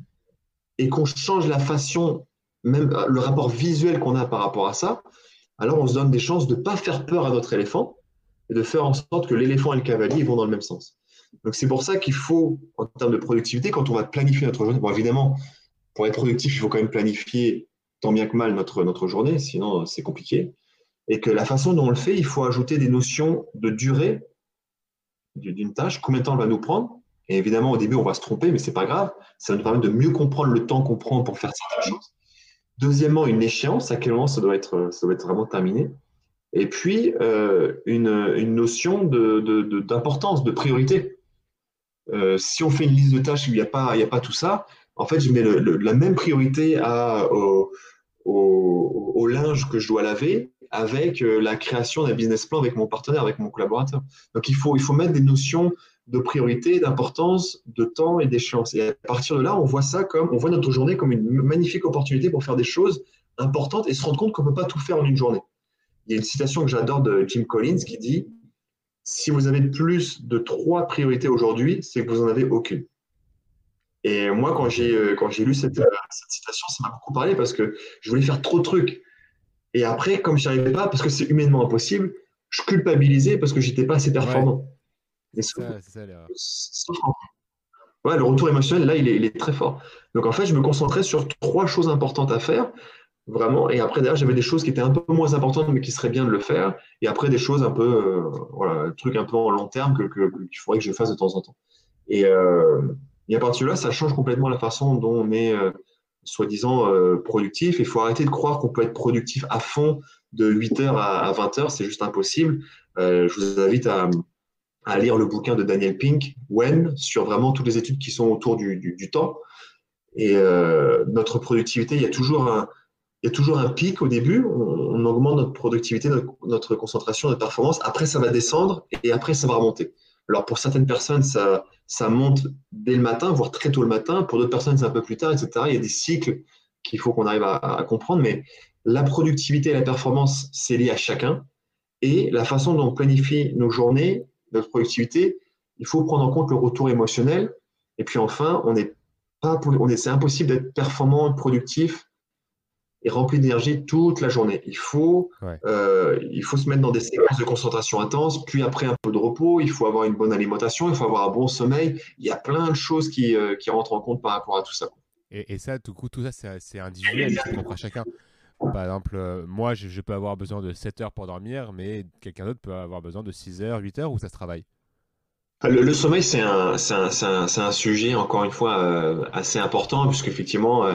et qu'on change la façon, même euh, le rapport visuel qu'on a par rapport à ça, alors on se donne des chances de ne pas faire peur à notre éléphant, et de faire en sorte que l'éléphant et le cavalier vont dans le même sens. Donc c'est pour ça qu'il faut, en termes de productivité, quand on va planifier notre journée, bon évidemment, pour être productif, il faut quand même planifier tant bien que mal notre, notre journée, sinon c'est compliqué. Et que la façon dont on le fait, il faut ajouter des notions de durée d'une tâche, combien de temps elle va nous prendre. Et évidemment, au début, on va se tromper, mais c'est pas grave. Ça nous permettre de mieux comprendre le temps qu'on prend pour faire certaines choses. Deuxièmement, une échéance, à quel moment ça doit être, ça doit être vraiment terminé? Et puis, euh, une, notion d'importance, de, de, priorité. Euh, si on fait une liste de tâches où il n'y a, pas, a pas tout ça, en fait, je mets la même priorité à, au, linge que je dois laver avec euh, la création d'un business plan avec mon partenaire, avec mon collaborateur. Donc, il faut, il faut mettre des notions de priorité, d'importance, de temps et d'échéance. Et à partir de là, on voit ça comme, on voit notre journée comme une magnifique opportunité pour faire des choses importantes et se rendre compte qu'on ne peut pas tout faire en une journée il y a une citation que j'adore de Jim Collins qui dit Si vous avez plus de trois priorités aujourd'hui, c'est que vous n'en avez aucune. Et moi, quand j'ai, euh, quand j'ai lu cette, euh, cette citation, ça m'a beaucoup parlé parce que je voulais faire trop de trucs. Et après, comme je n'y arrivais pas, parce que c'est humainement impossible, je culpabilisais parce que j'étais pas assez performant. C'est ça, ça ouais, le retour émotionnel, là, il est, il est, très fort. Donc, en fait, je me concentrais sur trois choses importantes à faire Vraiment. Et après, d'ailleurs, j'avais des choses qui étaient un peu moins importantes, mais qui seraient bien de le faire. Et après, des choses un peu, euh, voilà, un truc un peu en long terme qu'il que, qu'il faudrait que je fasse de temps en temps. Et, euh, et à partir de là, ça change complètement la façon dont on est, euh, soi-disant, euh, productif. Il faut arrêter de croire qu'on peut être productif à fond de 8 heures à, 20 heures. C'est juste impossible. Euh, je vous invite à, à, lire le bouquin de Daniel Pink, When, sur vraiment toutes les études qui sont autour du, du, du temps. Et notre productivité, il y a toujours un il y a toujours un pic au début, on, augmente notre productivité, notre, concentration, notre performance. Après, ça va descendre et après, ça va remonter. Alors, pour certaines personnes, ça, monte dès le matin, voire très tôt le matin. Pour d'autres personnes, c'est un peu plus tard, etc. Il y a des cycles qu'il faut qu'on arrive à, comprendre. Mais la productivité et la performance, c'est lié à chacun. Et la façon dont on planifie nos journées, notre productivité, il faut prendre en compte le retour émotionnel. Et puis enfin, on est pas, on est, c'est impossible d'être performant, productif et rempli d'énergie toute la journée. Il faut, euh, il faut se mettre dans des séquences de concentration intense, puis après un peu de repos. Il faut avoir une bonne alimentation, il faut avoir un bon sommeil. Il y a plein de choses qui, euh, qui rentrent en compte par rapport à tout ça. Et, ça, tout coup, tout ça, c'est individuel, c'est propre à chacun. Par exemple, euh, moi, je, peux avoir besoin de 7 heures pour dormir, mais quelqu'un d'autre peut avoir besoin de 6 heures, 8 heures, ou ça se travaille le, sommeil, c'est un, un, un, un, sujet, encore une fois, euh, assez important, puisqu'effectivement, euh,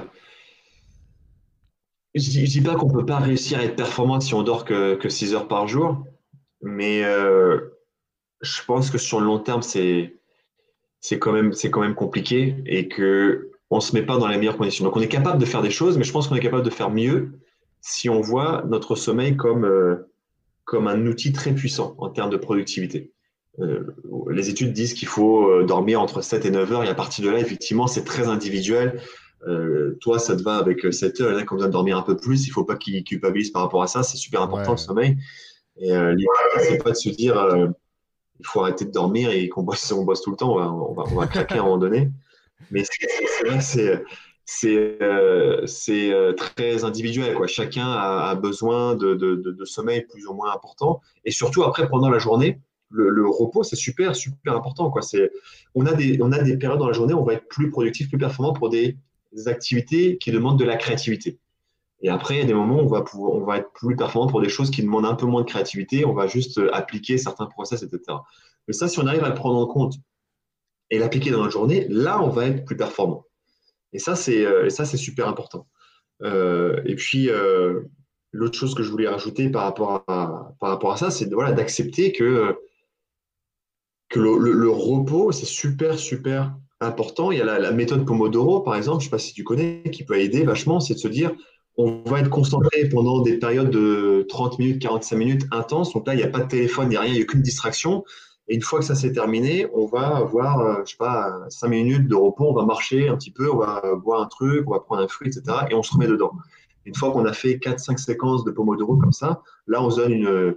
je ne dis pas qu'on ne peut pas réussir à être performant si on dort que, que 6 heures par jour, mais je pense que sur le long terme, c'est quand, même, quand même compliqué et que on ne se met pas dans les meilleures conditions. Donc on est capable de faire des choses, mais je pense qu'on est capable de faire mieux si on voit notre sommeil comme, euh, comme un outil très puissant en termes de productivité. Euh, les études disent qu'il faut euh, dormir entre 7 et 9 heures, et à partir de là, effectivement, c'est très individuel. Toi, ça te va avec 7 heures, il y en a qui ont besoin de dormir un peu plus, il ne faut pas qu'ils culpabilisent par rapport à ça, c'est super important le sommeil. Et l'idée, c'est pas de se dire il faut arrêter de dormir et qu'on bosse, on bosse tout le temps, on va, on va, craquer à un moment donné. Mais c'est vrai c'est c'est euh, euh, très individuel. Quoi. Chacun a, besoin de, de, de, sommeil plus ou moins important. Et surtout, après, pendant la journée, le, le repos, c'est super, super important. Quoi. On, a des, on a des périodes dans la journée où on va être plus productif, plus performant pour des, activités qui demandent de la créativité. Et après, il y a des moments où on va, être plus performant pour des choses qui demandent un peu moins de créativité. On va juste euh, appliquer certains process, etc. Mais ça, si on arrive à le prendre en compte et l'appliquer dans la journée, là, on va être plus performant. Et ça, c'est euh, super important. Euh, et puis, l'autre chose que je voulais rajouter par rapport à, ça, c'est d'accepter que, que le, repos, c'est super, super important. Il y a la, méthode Pomodoro, par exemple, je ne sais pas si tu connais, qui peut aider vachement, c'est de se dire, on va être concentré pendant des périodes de 30 minutes, 45 minutes intenses. Donc là, il n'y a pas de téléphone, il n'y a rien, il n'y a aucune distraction. Et une fois que ça s'est terminé, on va avoir, euh, je sais pas, cinq minutes de repos, on va marcher un petit peu, on va boire un truc, on va prendre un fruit, etc. Et on se remet dedans. Une fois qu'on a fait 4-5 séquences de Pomodoro comme ça, là, on se donne une,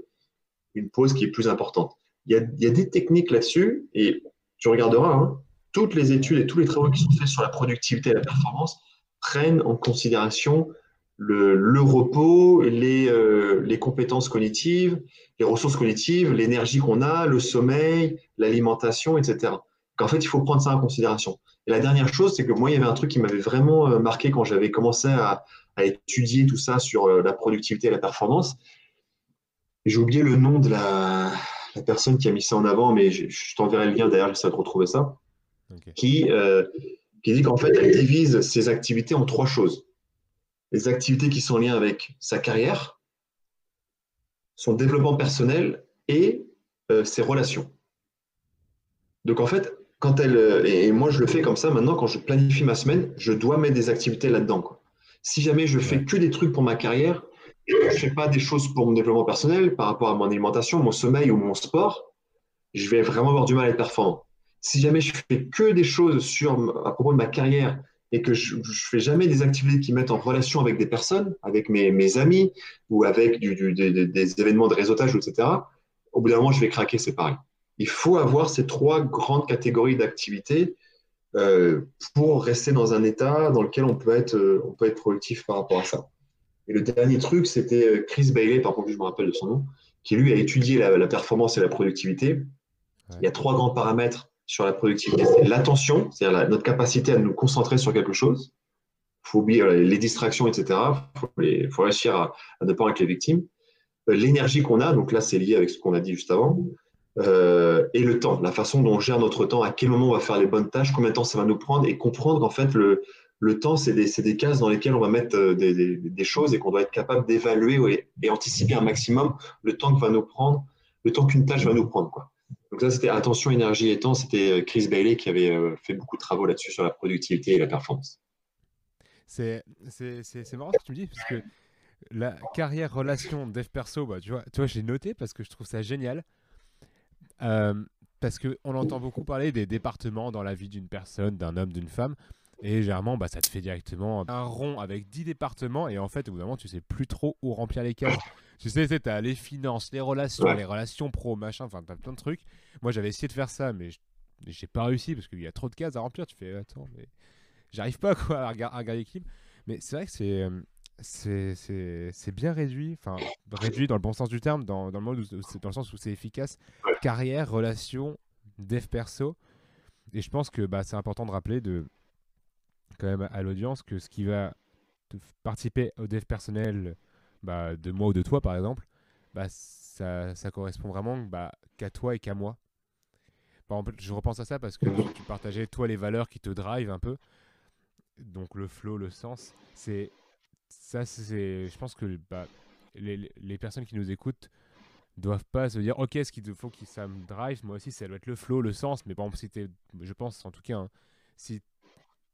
une pause qui est plus importante. Il y a, il y a des techniques là-dessus, et tu regarderas, hein, toutes les études et tous les travaux qui sont faits sur la productivité et la performance prennent en considération le, repos, les, euh, les, compétences cognitives, les ressources cognitives, l'énergie qu'on a, le sommeil, l'alimentation, etc. En fait, il faut prendre ça en considération. Et la dernière chose, c'est que moi, il y avait un truc qui m'avait vraiment euh, marqué quand j'avais commencé à, étudier tout ça sur euh, la productivité et la performance. J'ai oublié le nom de la, personne qui a mis ça en avant, mais je, t'enverrai le lien d'ailleurs, j'essaie de retrouver ça. Qui, qui dit qu'en fait, elle divise ses activités en trois choses les activités qui sont en lien avec sa carrière, son développement personnel et euh, ses relations. Donc en fait, quand elle, euh, et moi je le fais comme ça maintenant, quand je planifie ma semaine, je dois mettre des activités là-dedans. Si jamais je fais que des trucs pour ma carrière, je ne fais pas des choses pour mon développement personnel par rapport à mon alimentation, mon sommeil ou mon sport, je vais vraiment avoir du mal à être performant. Si jamais je fais que des choses sur, à propos de ma carrière et que je ne fais jamais des activités qui mettent en relation avec des personnes, avec mes, mes amis ou avec du, du, des, des, événements de réseautage, etc., au bout d'un moment, je vais craquer, c'est pareil. Il faut avoir ces trois grandes catégories d'activités euh, pour rester dans un état dans lequel on peut, être, euh, on peut être productif par rapport à ça. Et le dernier truc, c'était euh, Chris Bailey, par contre, je me rappelle de son nom, qui lui a étudié la, la performance et la productivité. Il y a trois grands paramètres sur la productivité, c'est l'attention, c'est-à-dire notre capacité à nous concentrer sur quelque chose. Il faut oublier les distractions, etc. Il faut, réussir à, ne pas être les victimes. Euh, l'énergie qu'on a, donc là c'est lié avec ce qu'on a dit juste avant, euh, et le temps, la façon dont on gère notre temps, à quel moment on va faire les bonnes tâches, combien de temps ça va nous prendre, et comprendre qu'en fait le, temps, c'est des, cases dans lesquelles on va mettre euh, des, choses et qu'on doit être capable d'évaluer et, et, anticiper un maximum le temps que va nous prendre, le temps qu'une tâche va nous prendre. Quoi. Donc ça, c'était attention, énergie et temps. C'était euh, Chris Bailey qui avait euh, fait beaucoup de travaux là-dessus sur la productivité et la performance. C'est marrant ce que tu me dis, parce que la carrière, relation, dev perso, bah, tu vois, tu noté parce que je trouve ça génial. Euh, parce qu'on entend beaucoup parler des départements dans la vie d'une personne, d'un homme, d'une femme. Et généralement, bah, ça te fait directement un rond avec 10 départements. Et en fait, au bout d'un moment, tu sais plus trop où remplir les cases. Tu sais, tu as les finances, les relations, les relations pro, machin, enfin, tu as plein de trucs. Moi, j'avais essayé de faire ça, mais j'ai pas réussi parce qu'il y a trop de cases à remplir. Tu fais, attends, mais j'arrive pas quoi, à, regarder, l'équipe. Mais c'est vrai que c'est. Euh, c'est bien réduit, enfin réduit dans le bon sens du terme, dans, dans le, mode dans le sens où c'est efficace. Carrière, relation, dev perso. Et je pense que bah, c'est important de rappeler de, quand même à l'audience que ce qui va participer au dev personnel bah, de moi ou de toi, par exemple, bah, ça, ça correspond vraiment bah, qu'à toi et qu'à moi. Par exemple, je repense à ça parce que tu, partageais, toi, les valeurs qui te drive un peu. Donc le flow, le sens, c'est ça, c'est, je pense que bah, les, les, personnes qui nous écoutent doivent pas se dire, ok, ce qu'il faut que ça me drive, moi aussi, ça doit être le flow, le sens. Mais par exemple, si je pense en tout cas, hein, si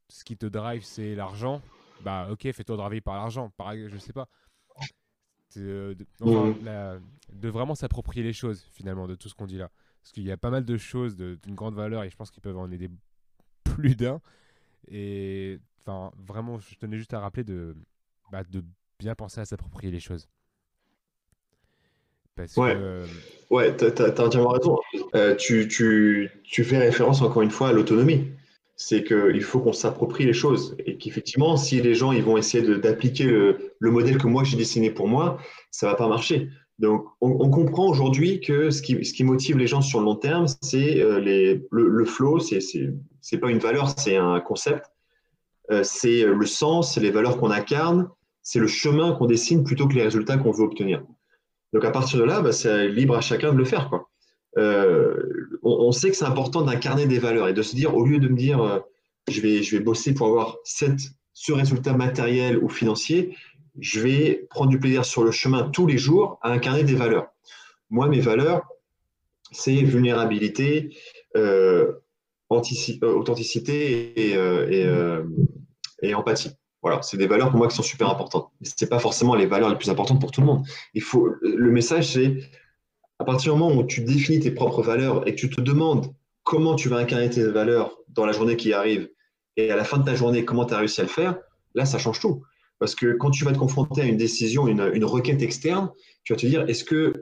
ce qui te drive, c'est l'argent, bah ok, fais-toi driver par l'argent. Pareil, je sais pas. De, de, vraiment s'approprier les choses finalement de tout ce qu'on dit là. Parce qu'il y a pas mal de choses d'une grande valeur et je pense qu'ils peuvent en aider plus d'un. Et enfin, vraiment, je tenais juste à rappeler de, bah, de bien penser à s'approprier les choses. Parce ouais, que, euh, ouais tu as, entièrement raison. Euh, tu, tu, tu, fais référence encore une fois à l'autonomie c'est qu'il faut qu'on s'approprie les choses et qu'effectivement, si les gens ils vont essayer d'appliquer le, le, modèle que moi j'ai dessiné pour moi, ça va pas marcher. Donc, on, on comprend aujourd'hui que ce qui, ce qui, motive les gens sur le long terme, c'est euh, le, le, flow, c'est c'est pas une valeur, c'est un concept, euh, c'est le sens, c'est les valeurs qu'on incarne, c'est le chemin qu'on dessine plutôt que les résultats qu'on veut obtenir. Donc, à partir de là, bah, c'est libre à chacun de le faire, quoi. Euh, on, sait que c'est important d'incarner des valeurs et de se dire, au lieu de me dire, euh, je, vais, je vais bosser pour avoir ce résultat matériel ou financier, je vais prendre du plaisir sur le chemin tous les jours à incarner des valeurs. Moi, mes valeurs, c'est vulnérabilité, euh, authenticité et, empathie. Voilà, c'est des valeurs pour moi qui sont super importantes. Ce n'est pas forcément les valeurs les plus importantes pour tout le monde. Il faut, le message, c'est à partir du moment où tu définis tes propres valeurs et que tu te demandes comment tu vas incarner tes valeurs dans la journée qui arrive et à la fin de ta journée, comment tu as réussi à le faire, là, ça change tout. Parce que quand tu vas te confronter à une décision, une, requête externe, tu vas te dire, est-ce que,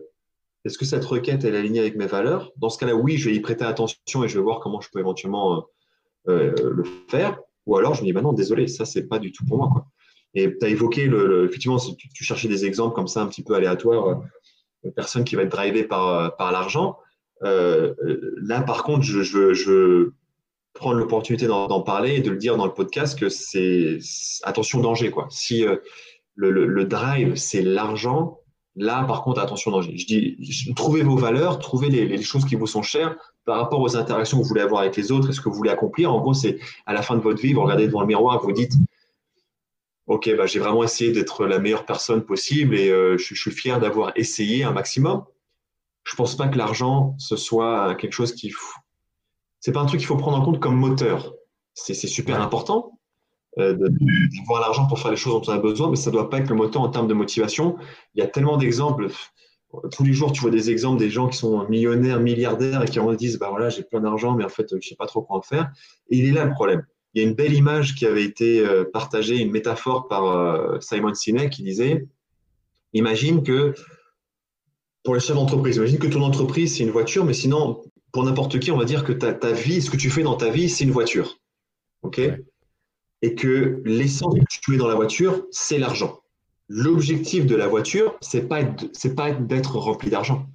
est-ce que cette requête est alignée avec mes valeurs? Dans ce cas-là, oui, je vais y prêter attention et je vais voir comment je peux éventuellement euh, euh, le faire. Ou alors, je me dis, bah non, désolé, ça, c'est pas du tout pour moi. Quoi. Et tu as évoqué, le, effectivement, tu, tu, cherchais des exemples comme ça, un petit peu aléatoires personne qui va être drivée par, euh, par l'argent. Euh, là, par contre, je, je, je prendre l'opportunité d'en parler et de le dire dans le podcast que c'est attention danger quoi. Si euh, le, le, drive c'est l'argent, là par contre attention danger. Je dis trouvez vos valeurs, trouvez les, les, choses qui vous sont chères par rapport aux interactions que vous voulez avoir avec les autres et ce que vous voulez accomplir. En gros, c'est à la fin de votre vie, vous regardez devant le miroir, vous dites ok, bah, j'ai vraiment essayé d'être la meilleure personne possible et euh, je, suis fier d'avoir essayé un maximum. Je pense pas que l'argent ce soit quelque chose qui, c'est pas un truc qu'il faut prendre en compte comme moteur. C'est super important euh, d'avoir l'argent pour faire les choses dont on a besoin, mais ça doit pas être le moteur en termes de motivation. Il y a tellement d'exemples. Tous les jours, tu vois des exemples des gens qui sont millionnaires, milliardaires et qui en disent, bah voilà, j'ai plein d'argent, mais en fait, je sais pas trop quoi en faire. Et il est là le problème il y a une belle image qui avait été euh, partagée, une métaphore par euh, Simon Sinek qui disait Imagine que, pour les chefs d'entreprise, imagine que ton entreprise, c'est une voiture, mais sinon, pour n'importe qui, on va dire que ta, ta, vie, ce que tu fais dans ta vie, c'est une voiture. OK? Et que l'essence que tu mets dans la voiture, c'est l'argent. L'objectif de la voiture, c'est pas c'est pas d'être rempli d'argent.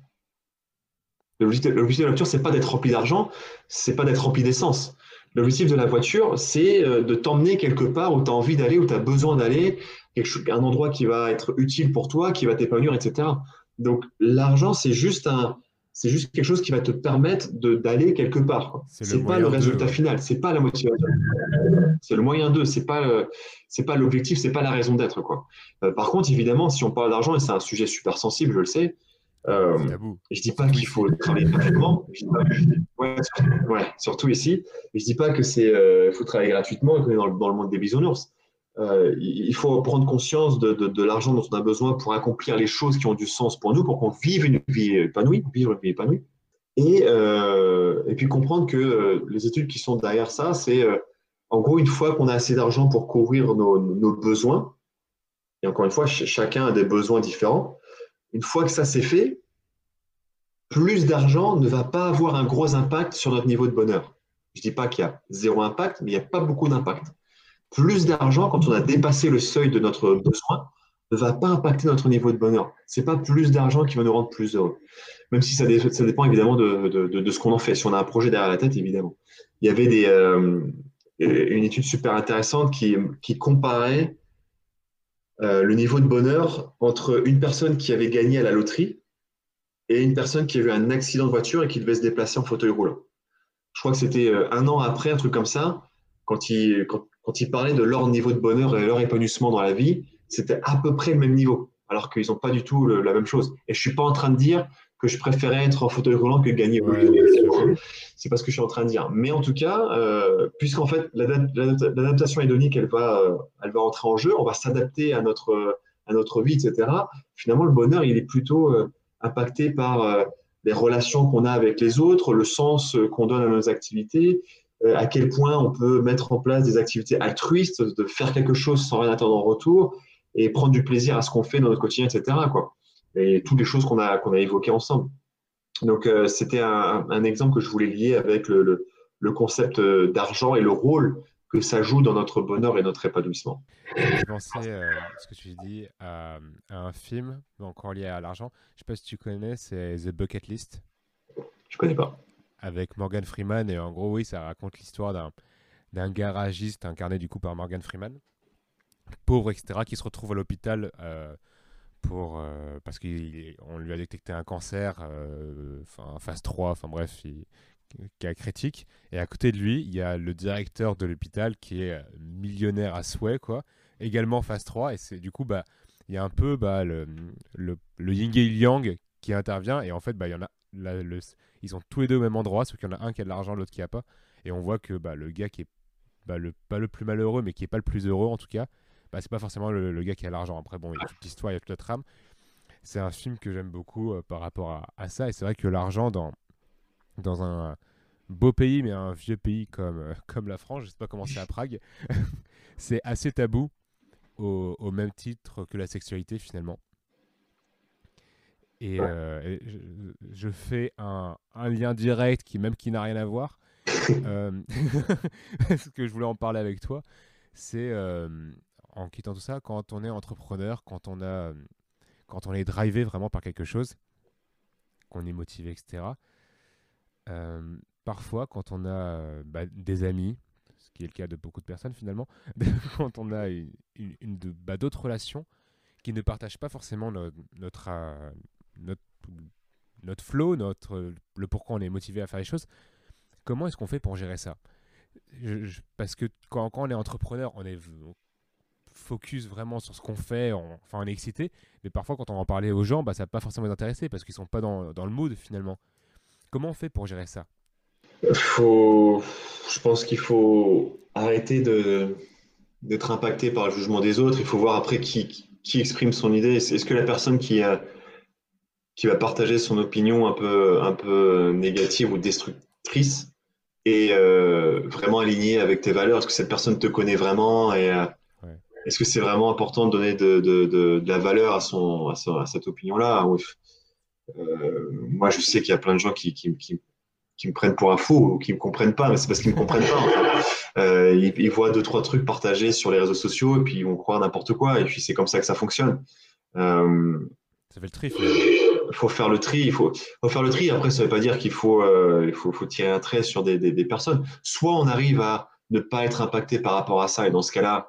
L'objectif de la voiture, c'est pas d'être rempli d'argent, c'est pas d'être rempli d'essence. L'objectif de la voiture, c'est euh, de t'emmener quelque part où tu as envie d'aller, où tu as besoin d'aller, un endroit qui va être utile pour toi, qui va t'épanouir, etc. Donc l'argent, c'est juste un, c'est juste quelque chose qui va te permettre d'aller quelque part. C'est pas le résultat final, c'est pas la motivation. C'est le moyen d'eux, c'est pas c'est pas l'objectif, c'est pas la raison d'être quoi. Euh, par contre, évidemment, si on parle d'argent et c'est un sujet super sensible, je le sais, euh, je dis pas qu'il faut travailler gratuitement. Ouais, *laughs* ouais, surtout ici. Je dis pas que c'est euh, faut travailler gratuitement dans le, dans le monde des bisounours. Euh, il faut prendre conscience de, de, de l'argent dont on a besoin pour accomplir les choses qui ont du sens pour nous, pour qu'on vive une vie épanouie, vivre une vie épanouie. Et, euh, et puis comprendre que les études qui sont derrière ça, c'est en gros une fois qu'on a assez d'argent pour couvrir nos, nos besoins, et encore une fois, ch chacun a des besoins différents, une fois que ça c'est fait, plus d'argent ne va pas avoir un gros impact sur notre niveau de bonheur. Je ne dis pas qu'il y a zéro impact, mais il n'y a pas beaucoup d'impact. Plus d'argent, quand on a dépassé le seuil de notre besoin, ne va pas impacter notre niveau de bonheur. Ce n'est pas plus d'argent qui va nous rendre plus heureux. Même si ça, dépend évidemment de, ce qu'on en fait. Si on a un projet derrière la tête, évidemment. Il y avait euh, une étude super intéressante qui comparait euh, le niveau de bonheur entre une personne qui avait gagné à la loterie et une personne qui a eu un accident de voiture et qui devait se déplacer en fauteuil roulant. Je crois que c'était euh, un an après, un truc comme ça, quand il, quand, de leur niveau de bonheur et leur épanouissement dans la vie, c'était à peu près le même niveau, alors qu'ils n'ont pas du tout la même chose. Et je suis pas en train de dire que je préférais être en fauteuil roulant que gagner. c'est pas ce que je suis en train de dire. Mais en tout cas, euh, puisqu'en fait l'adaptation hédonique, elle va, euh, elle va entrer en jeu, on va s'adapter à notre, à notre vie, etc. Finalement, le bonheur, il est plutôt euh, impacté par les relations qu'on a avec les autres, le sens qu'on donne à nos activités, à quel point on peut mettre en place des activités altruistes, de faire quelque chose sans rien attendre en retour, et prendre du plaisir à ce qu'on fait dans notre quotidien, etc. Quoi. Et toutes les choses qu'on a, qu'on a évoquées ensemble. Donc, euh, c'était un, un, exemple que je voulais lier avec le, le, concept euh, d'argent et le rôle que ça joue dans notre bonheur et notre épanouissement. Je pensais, euh, ce que tu dis, à, un film encore lié à l'argent. Je ne sais pas si tu connais, c'est The Bucket List. Je connais pas. Avec Morgan Freeman. Et en gros, oui, ça raconte l'histoire d'un garagiste incarné du coup par Morgan Freeman pauvre, etc., qui se retrouve à l'hôpital euh, pour euh, parce qu'on lui a détecté un cancer, euh, enfin phase 3, enfin bref, cas critique. Et à côté de lui, il y a le directeur de l'hôpital qui est millionnaire à souhait, quoi, également phase 3. Et c'est du coup, bah, il y a un peu bah, le, le, le yin et yang qui intervient. Et en fait, bah, il y en a, ils sont tous les deux au même endroit, sauf qu'il y en a un qui a de l'argent, l'autre qui a pas. Et on voit que bah, le gars qui est bah, le, pas le plus malheureux, mais qui est pas le plus heureux en tout cas, bah, c'est pas forcément le, gars qui a l'argent. Après, bon, il y a toute l'histoire, il y a toute la trame. C'est un film que j'aime beaucoup euh, par rapport à, ça. Et c'est vrai que l'argent dans, dans un beau pays, mais un vieux pays comme, euh, *laughs* comme la France, je sais pas comment c'est à Prague, *laughs* c'est assez tabou au, même titre que la sexualité finalement. Et, euh, je, fais un, un, lien direct qui même qui n'a rien à voir. *laughs* ce que je voulais en parler avec toi, c'est en quittant tout ça, quand on est entrepreneur, quand on, a, quand on est drivé vraiment par quelque chose, qu'on est motivé, etc., euh, parfois, quand on a bah, des amis, ce qui est le cas de beaucoup de personnes finalement, *laughs* quand on a une, bah, d'autres relations qui ne partagent pas forcément notre, euh, notre, notre flow, notre, le pourquoi on est motivé à faire les choses, comment est-ce qu'on fait pour gérer ça? Parce que quand, quand, on est entrepreneur, on est, focus vraiment sur ce qu'on fait, enfin on est excité, mais parfois quand on en parlait aux gens, bah, ça va pas forcément les parce qu'ils sont pas dans, dans, le mood finalement. Comment on fait pour gérer ça? Faut... Je pense qu'il faut arrêter de d'être impacté par le jugement des autres. Il faut voir après qui, qui exprime son idée. Est-ce que la personne qui, qui va partager son opinion un peu, un peu négative ou destructrice est euh, vraiment alignée avec tes valeurs? Est-ce que cette personne te connaît vraiment et, euh, est-ce que c'est vraiment important de donner de, de, de, la valeur à, son, à, cette opinion-là? Euh, Moi, je sais qu'il y a plein de gens qui, qui, qui, qui, me prennent pour un fou ou qui me comprennent pas, mais c'est parce qu'ils me comprennent pas. euh, ils, ils, voient deux trois trucs partagés sur les réseaux sociaux et puis ils vont croire n'importe quoi. Et puis c'est comme ça que ça fonctionne. Euh, ça fait le tri. Il faut faire le tri. Il faut, faut, faire le tri. Après, ça ne veut pas dire qu'il faut, il faut, faut, tirer un trait sur des, des, des personnes. Soit on arrive à ne pas être impacté par rapport à ça, et dans ce cas-là,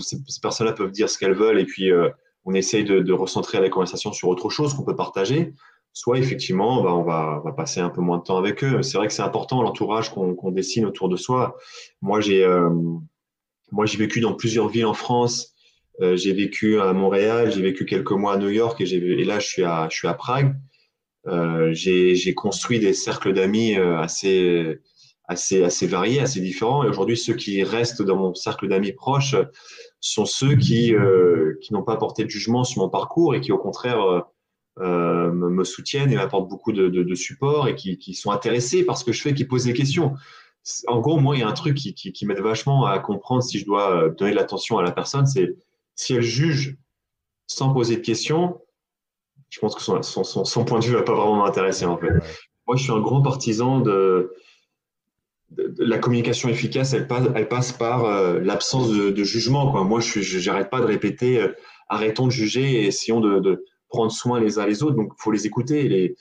ces, personnes-là peuvent dire ce qu'elles veulent et puis euh, on essaye de, recentrer la conversation sur autre chose qu'on peut partager. Soit effectivement, bah, on, va, passer un peu moins de temps avec eux. C'est vrai que c'est important l'entourage qu'on dessine autour de soi. Moi, j'ai euh, vécu dans plusieurs villes en France. Euh, j'ai vécu à Montréal, j'ai vécu quelques mois à New York et, et là je suis à, je suis à Prague. Euh, j'ai construit des cercles d'amis assez assez, assez variés, assez différents. Et aujourd'hui, ceux qui restent dans mon cercle d'amis proches sont ceux qui, euh, qui n'ont pas porté de jugement sur mon parcours et qui, au contraire, euh, euh me soutiennent et m'apportent beaucoup de, de, de, support et qui, qui, sont intéressés par ce que je fais, qui posent des questions. En gros, moi, il y a un truc qui, qui, qui m'aide vachement à comprendre si je dois euh, donner de l'attention à la personne, c'est si elle juge sans poser de questions, je pense que son, son, son, point de vue va pas vraiment m'intéresser en fait. Moi, je suis un grand partisan de, la communication efficace. Elle passe, elle passe par euh, l'absence de, jugement. Moi, je n'arrête pas de répéter euh, arrêtons de juger et essayons de, prendre soin les uns les autres. Donc, il faut les écouter.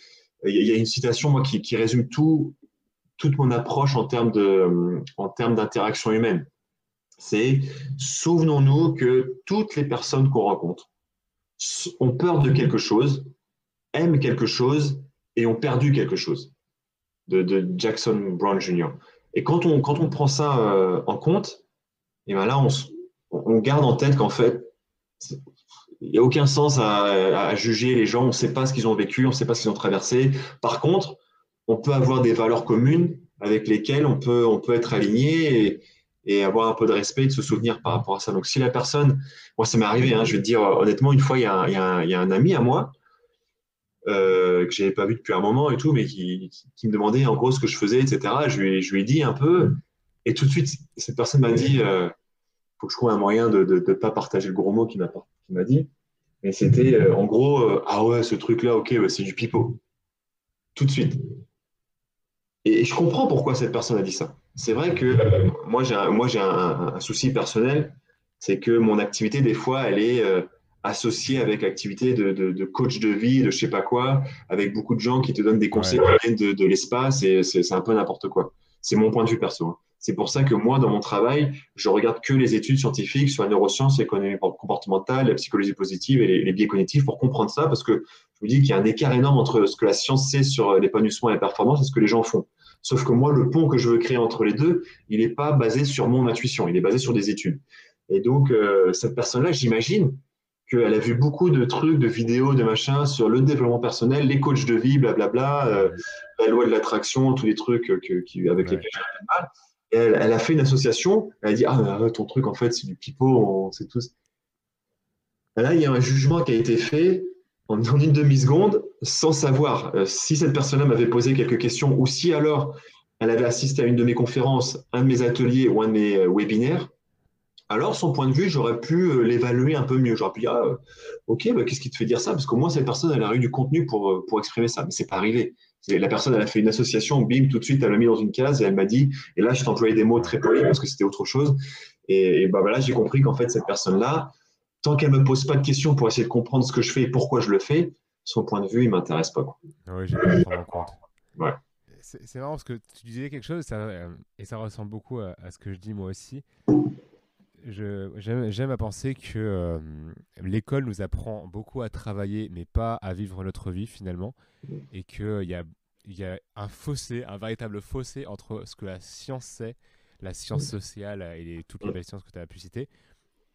Il y a une citation moi qui, résume tout, toute mon approche en termes de, en termes d'interaction humaine. C'est souvenons-nous que toutes les personnes qu'on rencontre ont peur de quelque chose, aiment quelque chose et ont perdu quelque chose. De, Jackson Brown Jr. Et quand on, quand on prend ça euh, en compte, et ben là, on, on garde en tête qu'en fait, il n'y a aucun sens à, juger les gens, on ne sait pas ce qu'ils ont vécu, on ne sait pas ce qu'ils ont traversé. Par contre, on peut avoir des valeurs communes avec lesquelles on peut, on peut être aligné et, avoir un peu de respect et de se souvenir par rapport à ça. Donc, si la personne, moi, ça m'est arrivé, hein, je vais te dire honnêtement, une fois, il y a un ami à moi euh, que je n'avais pas vu depuis un moment et tout, mais qui, me demandait en gros ce que je faisais, etc. Je lui, ai dit un peu, et tout de suite, cette personne m'a dit, euh, faut que je trouve un moyen de ne pas partager le gros mot qu'il m'a dit. Mais c'était euh, en gros, euh, ah ouais, ce truc-là, ok, bah, c'est du pipeau. Tout de suite. Et je comprends pourquoi cette personne a dit ça. C'est vrai que euh, moi, j'ai un, moi, j'ai un, souci personnel, c'est que mon activité, des fois, elle est associée avec l'activité de, de, coach de vie, de je sais pas quoi, avec beaucoup de gens qui te donnent des conseils de, de l'espace et c'est, un peu n'importe quoi. C'est mon point de vue perso. Hein. C'est pour ça que moi, dans mon travail, je regarde que les études scientifiques sur la neuroscience, l'économie comportementale, la psychologie positive et les, les, biais cognitifs pour comprendre ça, parce que je vous dis qu'il y a un écart énorme entre ce que la science sait sur l'épanouissement et la performance et ce que les gens font. Sauf que moi, le pont que je veux créer entre les deux, il n'est pas basé sur mon intuition, il est basé sur des études. Et donc, euh, cette personne-là, j'imagine qu'elle a vu beaucoup de trucs, de vidéos, de machins sur le développement personnel, les coachs de vie, blablabla, euh, la loi de l'attraction, tous les trucs que, qui, avec lesquels j'ai mal. Et elle, elle, a fait une association, elle a dit Ah, ton truc, en fait, c'est du pipeau, c'est tout. Et là, il y a un jugement qui a été fait en, une demi-seconde sans savoir euh, si cette personne-là m'avait posé quelques questions ou si alors elle avait assisté à une de mes conférences, un de mes ateliers ou un de mes euh, webinaires, alors son point de vue, j'aurais pu euh, l'évaluer un peu mieux. J'aurais pu dire, ah, ok, bah, qu'est-ce qui te fait dire ça? Parce qu'au moins, cette personne, elle a eu du contenu pour, pour exprimer ça. Mais c'est pas arrivé. La personne, elle a fait une association, bim, tout de suite, elle l'a mis dans une case et elle m'a dit, et là, je t'employais des mots très polis parce que c'était autre chose. Et, et bah, voilà, j'ai compris qu'en fait, cette personne-là, tant qu'elle me pose pas de questions pour essayer de comprendre ce que je fais et pourquoi je le fais, son point de vue, il m'intéresse pas. Quoi. Oui, j'ai pas prendre en compte. Ouais. C'est marrant parce que tu disais quelque chose ça, euh, et ça ressemble beaucoup à, ce que je dis moi aussi. J'aime à penser que euh, l'école nous apprend beaucoup à travailler, mais pas à vivre notre vie finalement, et qu'il y a, y a un fossé, un véritable fossé entre ce que la science sait, la science sociale et toutes les belles sciences que tu as pu citer,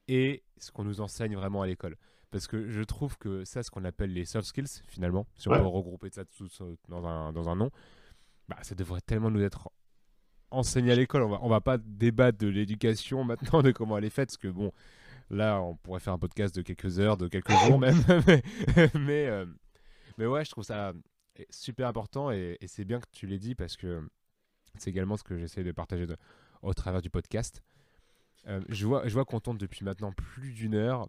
et ce qu'on nous enseigne vraiment à l'école. Parce que je trouve que ça, ce qu'on appelle les soft skills, finalement, si on peut regrouper ça tout dans un, dans un nom, bah, ça devrait tellement nous être enseigné à l'école. On va, on va pas débattre de l'éducation *laughs* maintenant, de comment elle est faite, parce que bon, là, on pourrait faire un podcast de quelques heures, de quelques jours même. *laughs* mais, euh, mais, ouais, je trouve ça super important et, c'est bien que tu l'aies dit parce que c'est également ce que j'essaie de partager au travers du podcast. Euh, je vois, je vois qu'on tourne depuis maintenant plus d'une heure.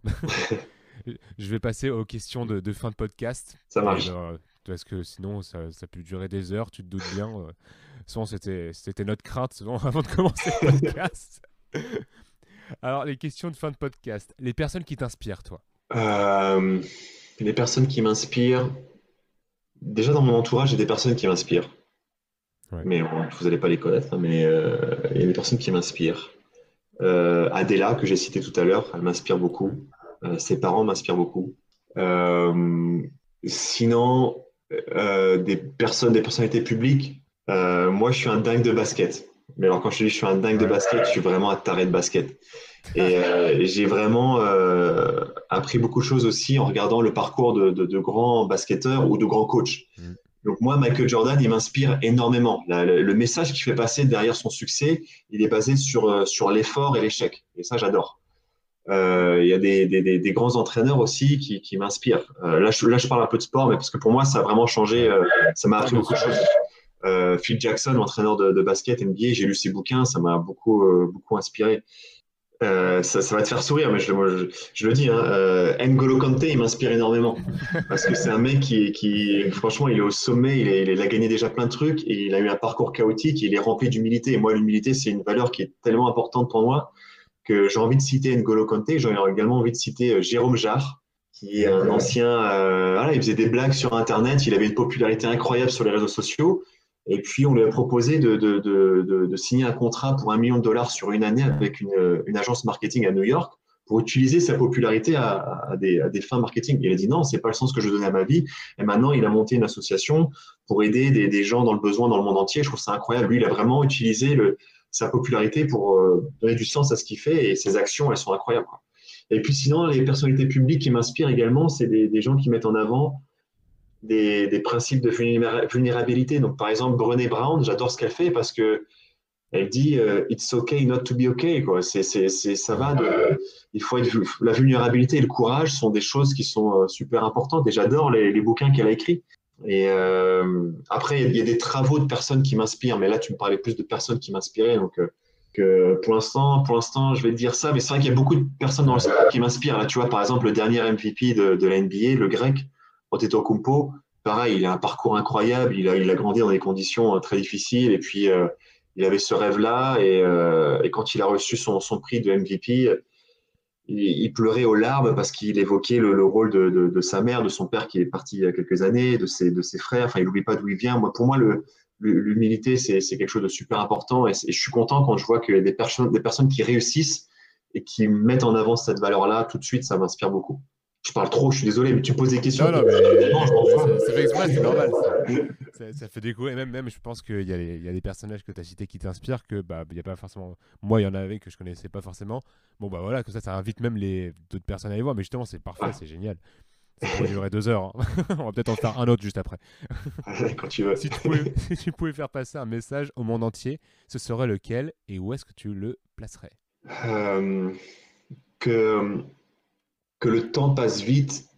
*laughs* je vais passer aux questions de, fin de podcast. Ça marche. Euh, parce que sinon, ça, ça, peut durer des heures, tu te doutes bien. Euh. souvent, c'était, c'était notre crainte *laughs* avant de commencer le podcast. Alors, les questions de fin de podcast. Les personnes qui t'inspirent, toi Les personnes qui m'inspirent. Déjà, dans mon entourage, j'ai des personnes qui m'inspirent. Mais vous n'allez pas les connaître, hein, mais il y a des personnes qui m'inspirent. Euh, Adela, que j'ai cité tout à l'heure, elle m'inspire beaucoup. Euh, ses parents m'inspirent beaucoup. Euh, des personnes, des personnalités publiques, moi, je suis un dingue de basket. Mais alors, quand je dis je suis un dingue de basket, je suis vraiment un taré de basket. *laughs* Et j'ai vraiment appris beaucoup de choses aussi en regardant le parcours de, grands basketteurs ou de grands coachs. Mm. Donc moi, Michael Jordan, il m'inspire énormément. le, message qu'il fait passer derrière son succès, il est basé sur, euh, sur l'effort et l'échec. Et ça, j'adore. Euh, il y a des, des, des, grands entraîneurs aussi qui, qui m'inspirent. Euh, là, je, là, je parle un peu de sport, mais parce que pour moi, ça a vraiment changé. ça m'a appris beaucoup de choses. Phil Jackson, entraîneur de, de basket NBA, j'ai lu ses bouquins, ça m'a beaucoup, beaucoup inspiré. Euh, ça, va te faire sourire, mais je, le dis, hein, euh, N'Golo Kante, il m'inspire énormément. Parce que c'est un mec qui, qui, franchement, il est au sommet, il, a gagné déjà plein de trucs, et il a eu un parcours chaotique, il est rempli d'humilité. Et moi, l'humilité, c'est une valeur qui est tellement importante pour moi que j'ai envie de citer N'Golo Kante. J'ai également envie de citer euh, Jérôme Jarre, qui est un ancien. voilà, il faisait des blagues sur Internet, il avait une popularité incroyable sur les réseaux sociaux. Et puis, on lui a proposé de, de, de, de, signer un contrat pour un million de dollars sur une année avec une, une agence marketing à New York pour utiliser sa popularité à, à, des, à, des, fins marketing. Il a dit non, c'est pas le sens que je donnais à ma vie. Et maintenant, il a monté une association pour aider des, des, gens dans le besoin dans le monde entier. Je trouve ça incroyable. Lui, il a vraiment utilisé le, sa popularité pour euh, donner du sens à ce qu'il fait et ses actions, elles sont incroyables. Et puis sinon, les personnalités publiques qui m'inspirent également, c'est des, des, gens qui mettent en avant des, principes de vulnérabilité. Donc, par exemple, Brené Brown, j'adore ce qu'elle fait parce que elle dit euh, It's okay not to be okay. Quoi. C'est, c'est, ça va. Il faut la vulnérabilité et le courage sont des choses qui sont euh, super importantes. Et j'adore les, les bouquins qu'elle a écrits. Et euh, après, il y, a des travaux de personnes qui m'inspirent, mais là, tu me parlais plus de personnes qui m'inspiraient. Donc, que pour l'instant, pour l'instant, je vais te dire ça, mais c'est vrai qu'il y a beaucoup de personnes dans le sport qui m'inspirent. Là, tu vois, par exemple, le dernier MVP de, la NBA, le grec, Kumpo, pareil, il a un parcours incroyable. Il a, il a grandi dans des conditions euh, très difficiles. Et puis, euh, il avait ce rêve-là. Et, euh, et, quand il a reçu son, son prix de MVP, il, pleurait aux larmes parce qu'il évoquait le, rôle de, de, de, sa mère, de son père qui est parti il y a quelques années, de ses, de ses frères. Enfin, il n'oublie pas d'où il vient. Moi, pour moi, le, l'humilité, c'est, quelque chose de super important. Et, et, je suis content quand je vois qu'il y a des personnes, des personnes qui réussissent et qui mettent en avant cette valeur-là. Tout de suite, ça m'inspire beaucoup. Je parle trop, je suis désolé, mais tu poses des questions. Non, non, mais c'est fait exprès, c'est normal. Ça. *laughs* ça, fait découvrir. Même, même, je pense qu'il y, y, a des personnages que tu as cités qui t'inspirent, que bah, il y a pas forcément. Moi, il y en avait que je connaissais pas forcément. Bon, bah voilà, comme ça, ça invite même les d'autres personnes à les voir. Mais justement, c'est parfait, c'est génial. Ça pourrait durer deux heures. Hein. *laughs* On va peut-être en faire un autre juste après. *laughs* Quand tu veux. si, tu pouvais, si tu pouvais faire passer un message au monde entier, ce serait lequel et où est-ce que tu le placerais? Euh, Que que le temps passe vite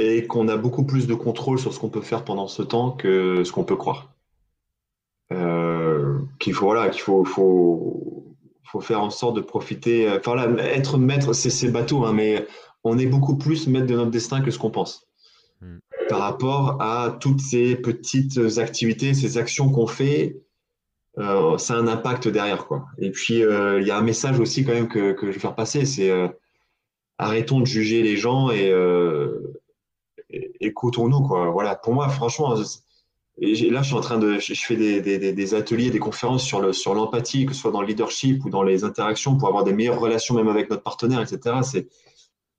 et qu'on a beaucoup plus de contrôle sur ce qu'on peut faire pendant ce temps que ce qu'on peut croire. Euh, qu'il faut voilà, qu'il faut, faut, faut, faire en sorte de profiter. Enfin là, être maître, c'est bateau, hein, mais on est beaucoup plus maître de notre destin que ce qu'on pense. Hmm. Par rapport à toutes ces petites activités, ces actions qu'on fait, euh, ça a un impact derrière quoi. Et puis euh, il y a un message aussi quand même que, que je vais faire passer, c'est arrêtons de juger les gens et, euh, écoutons-nous. Quoi. Voilà, pour moi, franchement, là, je suis en train de, je fais des, des, des ateliers, des conférences sur le, sur l'empathie, que ce soit dans le leadership ou dans les interactions, pour avoir des meilleures relations même avec notre partenaire, etc. C'est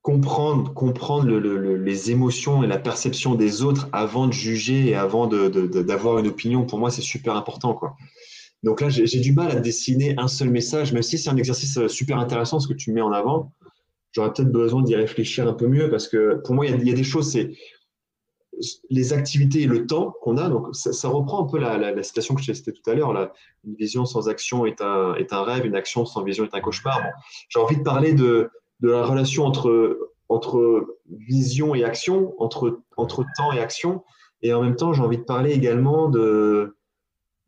comprendre, comprendre le, les émotions et la perception des autres avant de juger et avant d'avoir une opinion. Pour moi, c'est super important, quoi. Donc là, j'ai, du mal à dessiner un seul message, même si c'est un exercice super intéressant ce que tu mets en avant j'aurais peut-être besoin d'y réfléchir un peu mieux parce que pour moi, il y, a des choses, c'est les activités et le temps qu'on a. Donc, ça, reprend un peu la, la, citation que je cité tout à l'heure. Une vision sans action est un, est un rêve, une action sans vision est un cauchemar. J'ai envie de parler de, de la relation entre, entre vision et action, entre, entre temps et action. Et en même temps, j'ai envie de parler également de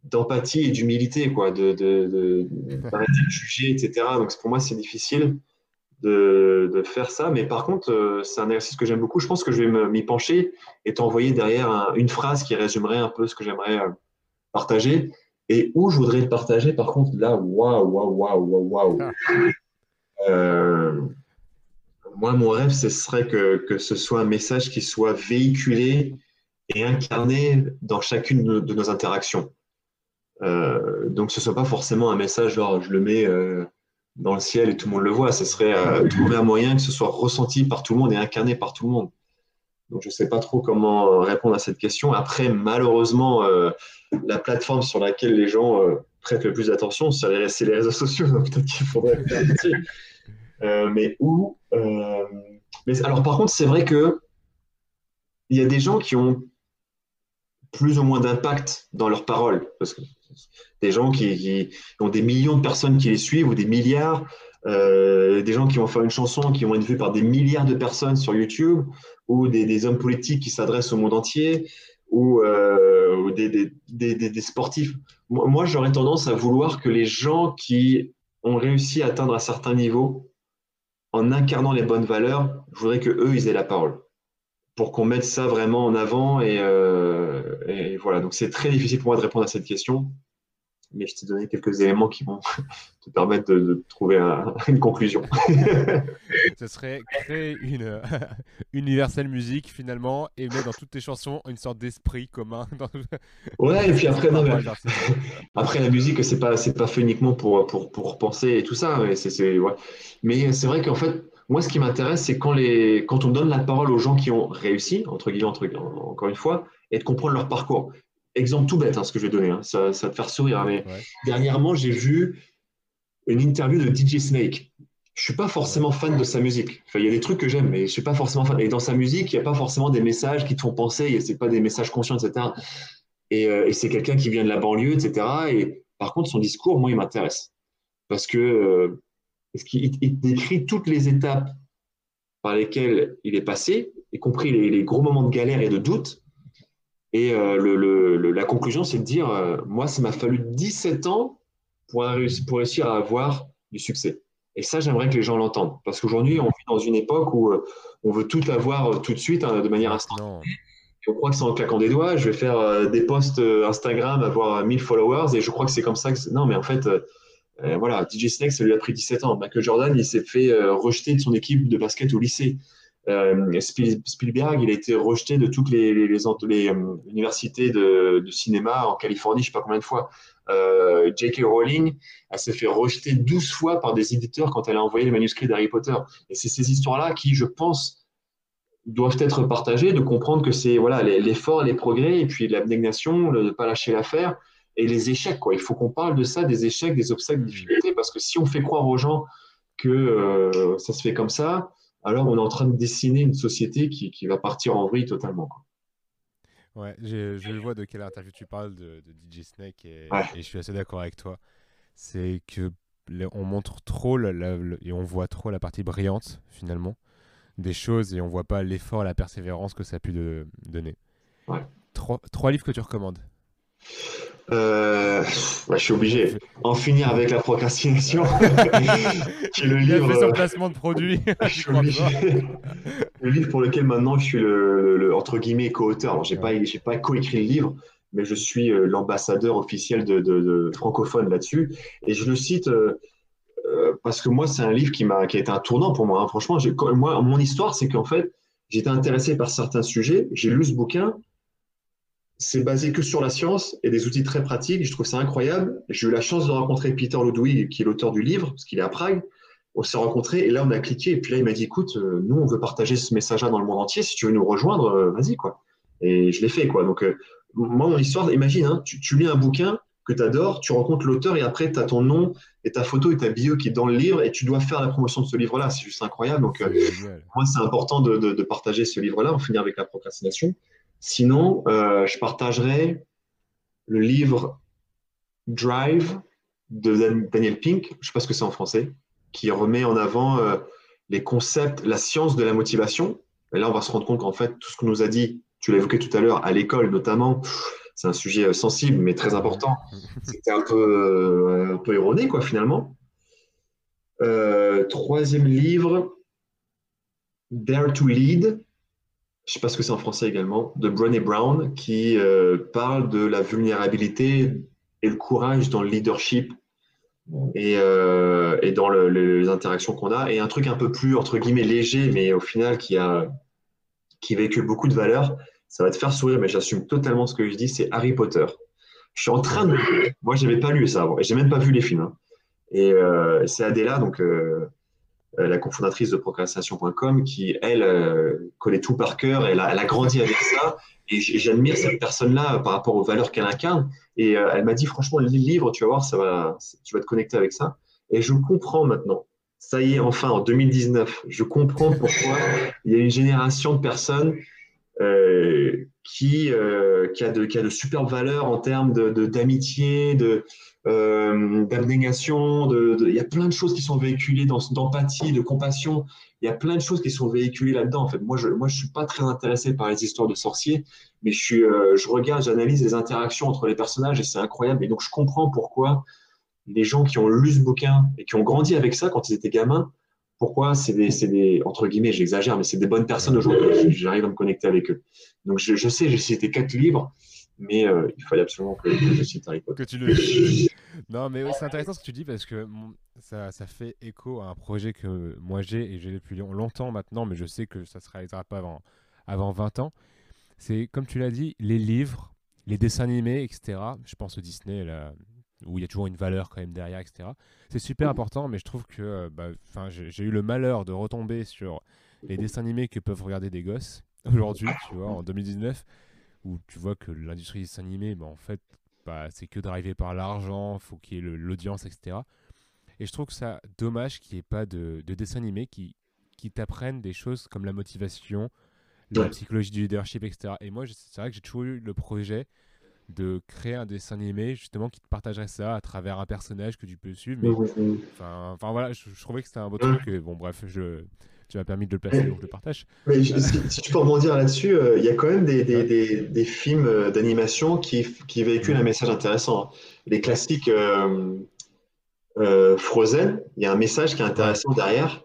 d'empathie et d'humilité, quoi, de, de, de, de juger, etc. Donc pour moi, c'est difficile de, faire ça. Mais par contre, euh, c'est un exercice que j'aime beaucoup. Je pense que je vais m'y pencher et t'envoyer derrière une phrase qui résumerait un peu ce que j'aimerais euh, partager. Et où je voudrais le partager, par contre, là, waouh, waouh, waouh, waouh, ah. euh, moi, mon rêve, ce serait que, que, ce soit un message qui soit véhiculé et incarné dans chacune de, nos interactions. donc, ce ne soit pas forcément un message, genre, je le mets dans le ciel et tout le monde le voit. Ce serait euh, trouver un moyen que ce soit ressenti par tout le monde et incarné par tout le monde. Donc, je ne sais pas trop comment répondre à cette question. Après, malheureusement, euh, la plateforme sur laquelle les gens euh, prêtent le plus d'attention, c'est les, réseaux sociaux. *laughs* Donc, peut-être qu'il faudrait faire euh, mais où Mais alors, par contre, c'est vrai que il y a des gens qui ont plus ou moins d'impact dans leurs paroles. Parce que des gens qui, ont des millions de personnes qui les suivent ou des milliards, euh, des gens qui vont faire une chanson qui vont être vus par des milliards de personnes sur YouTube, ou des, hommes politiques qui s'adressent au monde entier, ou, euh, des, sportifs. Moi, j'aurais tendance à vouloir que les gens qui ont réussi à atteindre un certain niveau en incarnant les bonnes valeurs. Je voudrais que eux, ils aient la parole pour qu'on mette ça vraiment en avant. Et, euh, et voilà, donc c'est très difficile pour moi de répondre à cette question mais je t'ai donné quelques éléments qui vont *laughs* te permettre de, trouver *laughs* une conclusion. *laughs* Ce serait créer une universelle musique finalement et mettre dans toutes tes chansons une sorte d'esprit commun. Ouais, et puis après, non, mais... après la musique, c'est pas c'est pas fait uniquement pour pour pour penser et tout ça. Mais c'est ouais. mais c'est vrai qu'en fait. Moi, ce qui m'intéresse, c'est quand, les... quand on donne la parole aux gens qui ont réussi, entre guillemets, entre... encore une fois, et de comprendre leur parcours exemple tout bête, hein, ce que je vais donner, hein. ça, ça, te faire sourire. Hein, mais dernièrement, j'ai vu une interview de DJ Snake. Je suis pas forcément fan de sa musique. Enfin, il y a des trucs que j'aime, mais je suis pas forcément fan. Et dans sa musique, il n'y a pas forcément des messages qui te font penser. C'est pas des messages conscients, etc. Euh, et, c'est quelqu'un qui vient de la banlieue, etc. Et par contre, son discours, moi, il m'intéresse parce que euh, qu'il décrit toutes les étapes par lesquelles il est passé, y compris les, les gros moments de galère et de doute, et euh, le, la conclusion, c'est de dire, euh, moi, ça m'a fallu 17 ans pour, pour réussir à avoir du succès. Et ça, j'aimerais que les gens l'entendent. Parce qu'aujourd'hui, on vit dans une époque où euh, on veut tout avoir tout de suite, hein, de manière instantanée. Et on croit que c'est en claquant des doigts. Je vais faire des posts Instagram, avoir 1000 followers, et je crois que c'est comme ça que. Non, mais en fait, voilà, DJ Snake, ça lui a pris 17 ans. Michael Jordan, il s'est fait rejeter de son équipe de basket au lycée. Euh, Spielberg, il a été rejeté de toutes les, euh, universités de, cinéma en Californie, je ne sais pas combien de fois. Euh, J.K. Rowling, elle s'est fait rejeter 12 fois par des éditeurs quand elle a envoyé les manuscrits d'Harry Potter. Et c'est ces histoires-là qui, je pense, doivent être partagées, de comprendre que c'est voilà l'effort, les progrès, et puis l'abnégation, de ne pas lâcher l'affaire, et les échecs. Quoi. Il faut qu'on parle de ça, des échecs, des obstacles, des difficultés, parce que si on fait croire aux gens que ça se fait comme ça, alors on est en train de dessiner une société qui, va partir en vrille totalement. Ouais, je vois de quelle interview tu parles de, DJ Snake et, je suis assez d'accord avec toi. C'est que on montre trop et on voit trop la partie brillante finalement des choses et on voit pas l'effort, la persévérance que ça a pu donner. trois livres que tu recommandes? Euh, je suis obligé. En finir avec la procrastination. *laughs* qui le livre. fait son placement de produit. *laughs* *laughs* le livre pour lequel maintenant je suis le, entre guillemets co-auteur. J'ai pas, j'ai pas coécrit le livre, mais je suis euh, l'ambassadeur officiel de, de, francophone là-dessus. Et je le cite. Euh, parce que moi, c'est un livre qui m'a, qui a été un tournant pour moi. Hein. Franchement, moi, mon histoire, c'est qu'en fait, j'étais intéressé par certains sujets. J'ai lu ce bouquin c'est basé que sur la science et des outils très pratiques. Je trouve ça incroyable. J'ai eu la chance de rencontrer Peter Ludwig, qui est l'auteur du livre, parce qu'il est à Prague. On s'est rencontrés et là, on a cliqué. Et puis là, il m'a dit écoute, euh, nous, on veut partager ce message-là dans le monde entier. Si tu veux nous rejoindre, euh, vas-y. quoi. Et je l'ai fait. quoi. Donc, euh, moi, mon histoire, imagine, hein, tu, lis un bouquin que tu adores, tu rencontres l'auteur et après, tu as ton nom et ta photo et ta bio qui est dans le livre et tu dois faire la promotion de ce livre-là. C'est juste incroyable. Donc, moi, c'est important de, de, partager ce livre-là. On finit avec la procrastination. Sinon, euh, je partagerai le livre Drive de Daniel Pink, je ne sais pas ce que c'est en français, qui remet en avant euh, les concepts, la science de la motivation. Et là, on va se rendre compte qu'en fait, tout ce qu'on nous a dit, tu l'as évoqué tout à l'heure, à l'école notamment, c'est un sujet euh, sensible mais très important. *laughs* C'était un peu, un peu erroné, quoi, finalement. troisième livre, Dare to Lead je ne sais pas ce que c'est en français également, de Brené Brown, qui euh, parle de la vulnérabilité et le courage dans le leadership et, euh, et dans les interactions qu'on a. Et un truc un peu plus, entre guillemets, léger, mais au final qui, a, qui véhicule beaucoup de valeur, ça va te faire sourire, mais j'assume totalement ce que je dis, c'est Harry Potter. Je suis en train de... Moi, je n'avais pas lu ça avant, et j'ai même pas vu les films. Hein. Et euh, c'est Adéla, donc la cofondatrice de procrastination.com, qui, elle, euh, connaît tout par cœur. Elle a, grandi avec ça. Et j'admire cette personne-là par rapport aux valeurs qu'elle incarne. Et euh, elle m'a dit, franchement, lis le livre, tu vas voir, ça va, tu vas te connecter avec ça. Et je comprends maintenant. Ça y est, enfin, en 2019, je comprends pourquoi il y a une génération de personnes euh, qui, euh, a de, qui a de superbes valeurs en termes d'amitié, de, euh, d'abnégation, il y a plein de choses qui sont véhiculées dans, d'empathie, de compassion. Il y a plein de choses qui sont véhiculées là-dedans. En fait, moi, je, moi, je suis pas très intéressé par les histoires de sorciers, mais je suis, euh, je regarde, j'analyse les interactions entre les personnages et c'est incroyable. Et donc, je comprends pourquoi les gens qui ont lu ce bouquin et qui ont grandi avec ça quand ils étaient gamins, pourquoi c'est des, des, entre guillemets, j'exagère, mais c'est des bonnes personnes aujourd'hui. J'arrive à me connecter avec eux. Donc je, je sais, j'ai cité quatre livres, mais euh, il fallait absolument que, je cite Harry Potter. Que tu le *laughs* non, mais c'est intéressant ce que tu dis parce que ça, ça, fait écho à un projet que moi j'ai et j'ai depuis longtemps maintenant, mais je sais que ça ne se réalisera pas avant, avant 20 ans. C'est comme tu l'as dit, les livres, les dessins animés, etc. Je pense au Disney, là, où il y a toujours une valeur quand même derrière, etc. C'est super important, mais je trouve que euh, bah, j'ai eu le malheur de retomber sur les dessins animés que peuvent regarder des gosses aujourd'hui, tu vois, en 2019, où tu vois que l'industrie des dessins animés, bah, en fait, bah, c'est que drivé par l'argent, faut qu'il y ait l'audience, etc. Et je trouve que ça dommage qu'il n'y ait pas de, de dessins animés qui, qui t'apprennent des choses comme la motivation, la psychologie du leadership, etc. Et moi, c'est vrai que j'ai toujours eu le projet de créer un dessin animé justement qui te partagerait ça à travers un personnage que tu peux suivre. Mais enfin, voilà, je, trouvais que c'était un beau truc. Et bon, bref, je, tu m'as permis de le placer, donc je le partage. si, tu peux rebondir là-dessus, euh, il y a quand même des, des, des, des films euh, d'animation qui, qui, véhiculent un message intéressant. Les classiques euh, Frozen, il y a un message qui est intéressant derrière.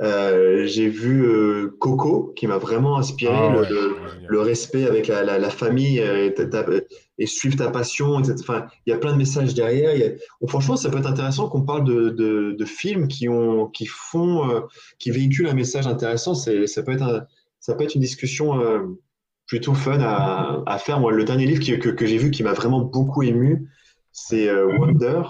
Euh, j'ai vu euh, Coco qui m'a vraiment inspiré, ah le, respect avec la, la, famille euh, et, suivre ta passion. Etc. Enfin, il y a plein de messages derrière. franchement, ça peut être intéressant qu'on parle de, de, de, films qui, ont, qui, font, qui véhiculent un message intéressant. Ça peut, être ça peut être une discussion plutôt fun à, à, faire. Moi, le dernier livre que, que j'ai vu qui m'a vraiment beaucoup ému, c'est Wonder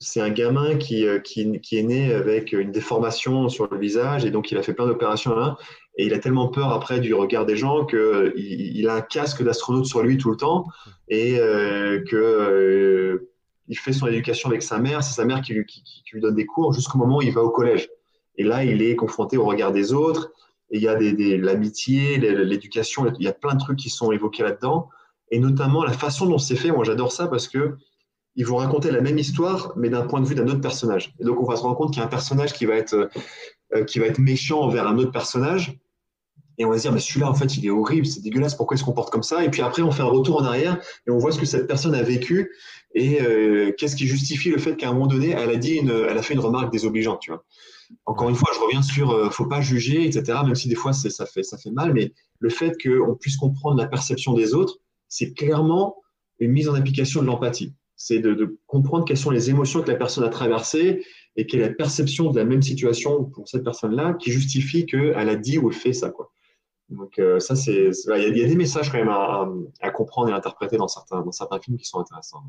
c'est un gamin qui, euh, qui, qui, est né avec une déformation sur le visage et donc il a fait plein d'opérations là, et il a tellement peur après du regard des gens qu'il il a un casque d'astronaute sur lui tout le temps et euh, euh, fait son éducation avec sa mère, c'est sa mère qui lui, donne des cours jusqu'au moment où il va au collège. Et là, il est confronté au regard des autres, et il y a des, l'amitié, l'éducation, il y a plein de trucs qui sont évoqués là-dedans, et notamment la façon dont c'est fait. Moi, j'adore ça parce que ils vont raconter la même histoire, mais d'un point de vue d'un autre personnage. Et donc, on va se rendre compte qu'il y a un personnage qui va être, euh, qui va être méchant envers un autre personnage. Et on va se dire, mais celui-là, en fait, il est horrible, c'est dégueulasse, pourquoi il se comporte comme ça? Et puis après, on fait un retour en arrière et on voit ce que cette personne a vécu et euh, qu'est-ce qui justifie le fait qu'à un moment donné, elle a, dit une, elle a fait une remarque désobligeante. Tu vois. Encore une fois, je reviens sur euh, faut pas juger, etc., même si des fois, ça fait, ça fait mal, mais le fait qu'on puisse comprendre la perception des autres, c'est clairement une mise en application de l'empathie c'est de, comprendre quelles sont les émotions que la personne a traversées et quelle est la perception de la même situation pour cette personne-là qui justifie qu'elle a dit ou fait ça. Quoi. Donc euh, ça, c'est, il y, a des messages quand même à, comprendre et à interpréter dans certains, dans certains films qui sont intéressants.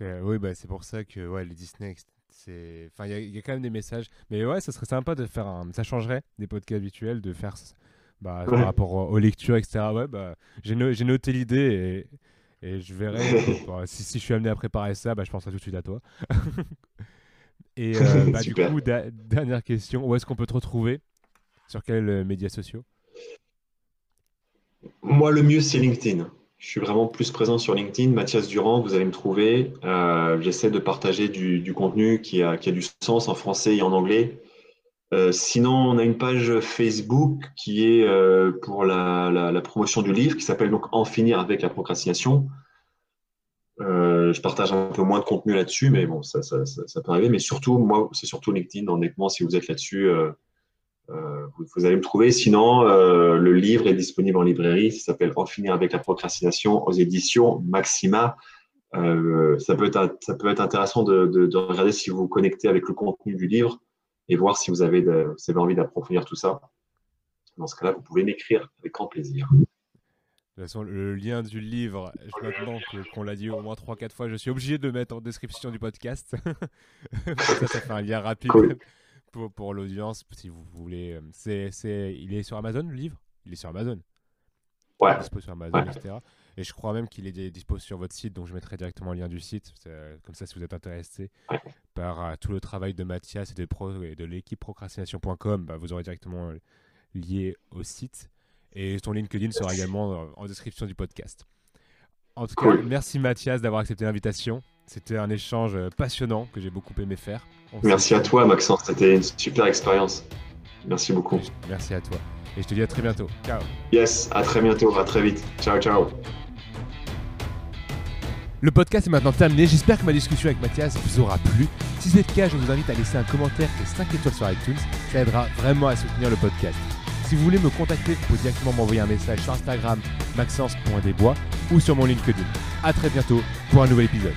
oui, bah, c'est pour ça que ouais, les Disney, c'est, enfin, il y, a quand même des messages. Mais ouais, ça serait sympa de faire un, ça changerait des podcasts habituels de faire, bah, par rapport aux lectures, etc. Ouais, bah, j'ai, noté l'idée et et je verrai. Euh, si, si, je suis amené à préparer ça, bah, je penserai tout de suite à toi. *laughs* Et euh, *laughs* bah, du coup, dernière question. Où est-ce qu'on peut te retrouver? Sur quels euh, médias sociaux? Moi, le mieux, c'est LinkedIn. Je suis vraiment plus présent sur LinkedIn. Mathias Durand, vous allez me trouver. J'essaie de partager du, du contenu qui a, qui a, du sens en français et en anglais. Sinon, on a une page Facebook qui est pour la, promotion du livre qui s'appelle donc En finir avec la procrastination. Euh, je partage un peu moins de contenu là-dessus, mais bon, ça, peut arriver. Mais surtout, moi, c'est surtout LinkedIn. Honnêtement, si vous êtes là-dessus, euh, euh, vous, allez me trouver. Sinon, le livre est disponible en librairie. Ça s'appelle En finir avec la procrastination aux éditions Maxima. ça, peut être, intéressant de, regarder si vous vous connectez avec le contenu du livre et voir si vous avez, de, vous avez envie d'approfondir tout ça. Dans ce cas-là, vous pouvez m'écrire avec grand plaisir. De toute façon, le lien du livre, maintenant qu'on l'a dit au moins 3-4 fois, je suis obligé de le mettre en description du podcast. *laughs* ça, ça fait un lien rapide pour, pour l'audience, si vous voulez. C'est, c'est, il est sur Amazon, le livre? Il est sur Amazon. Ouais. Il est sur Amazon, etc. Et je crois même qu'il est dispo sur votre site, donc je mettrai directement le lien du site. Comme ça, si vous êtes intéressé par euh, tout le travail de Mathias et de, pro, et de l'équipe procrastination.com, bah, vous aurez directement euh, lié au site. Et ton LinkedIn sera également euh, en description du podcast. En tout cas, merci Mathias d'avoir accepté l'invitation. C'était un échange euh, passionnant que j'ai beaucoup aimé faire. merci à toi Maxence, c'était une super expérience. Merci beaucoup. Merci à toi. Et je te dis à très bientôt. Ciao. Yes, à très bientôt, à très vite. Ciao, ciao. Le podcast est maintenant terminé, j'espère que ma discussion avec Mathias vous aura plu. Si c'est le cas, je vous invite à laisser un commentaire et 5 étoiles sur iTunes, ça aidera vraiment à soutenir le podcast. Si vous voulez me contacter, vous pouvez directement m'envoyer un message sur Instagram maxence.desbois ou sur mon LinkedIn. A très bientôt pour un nouvel épisode.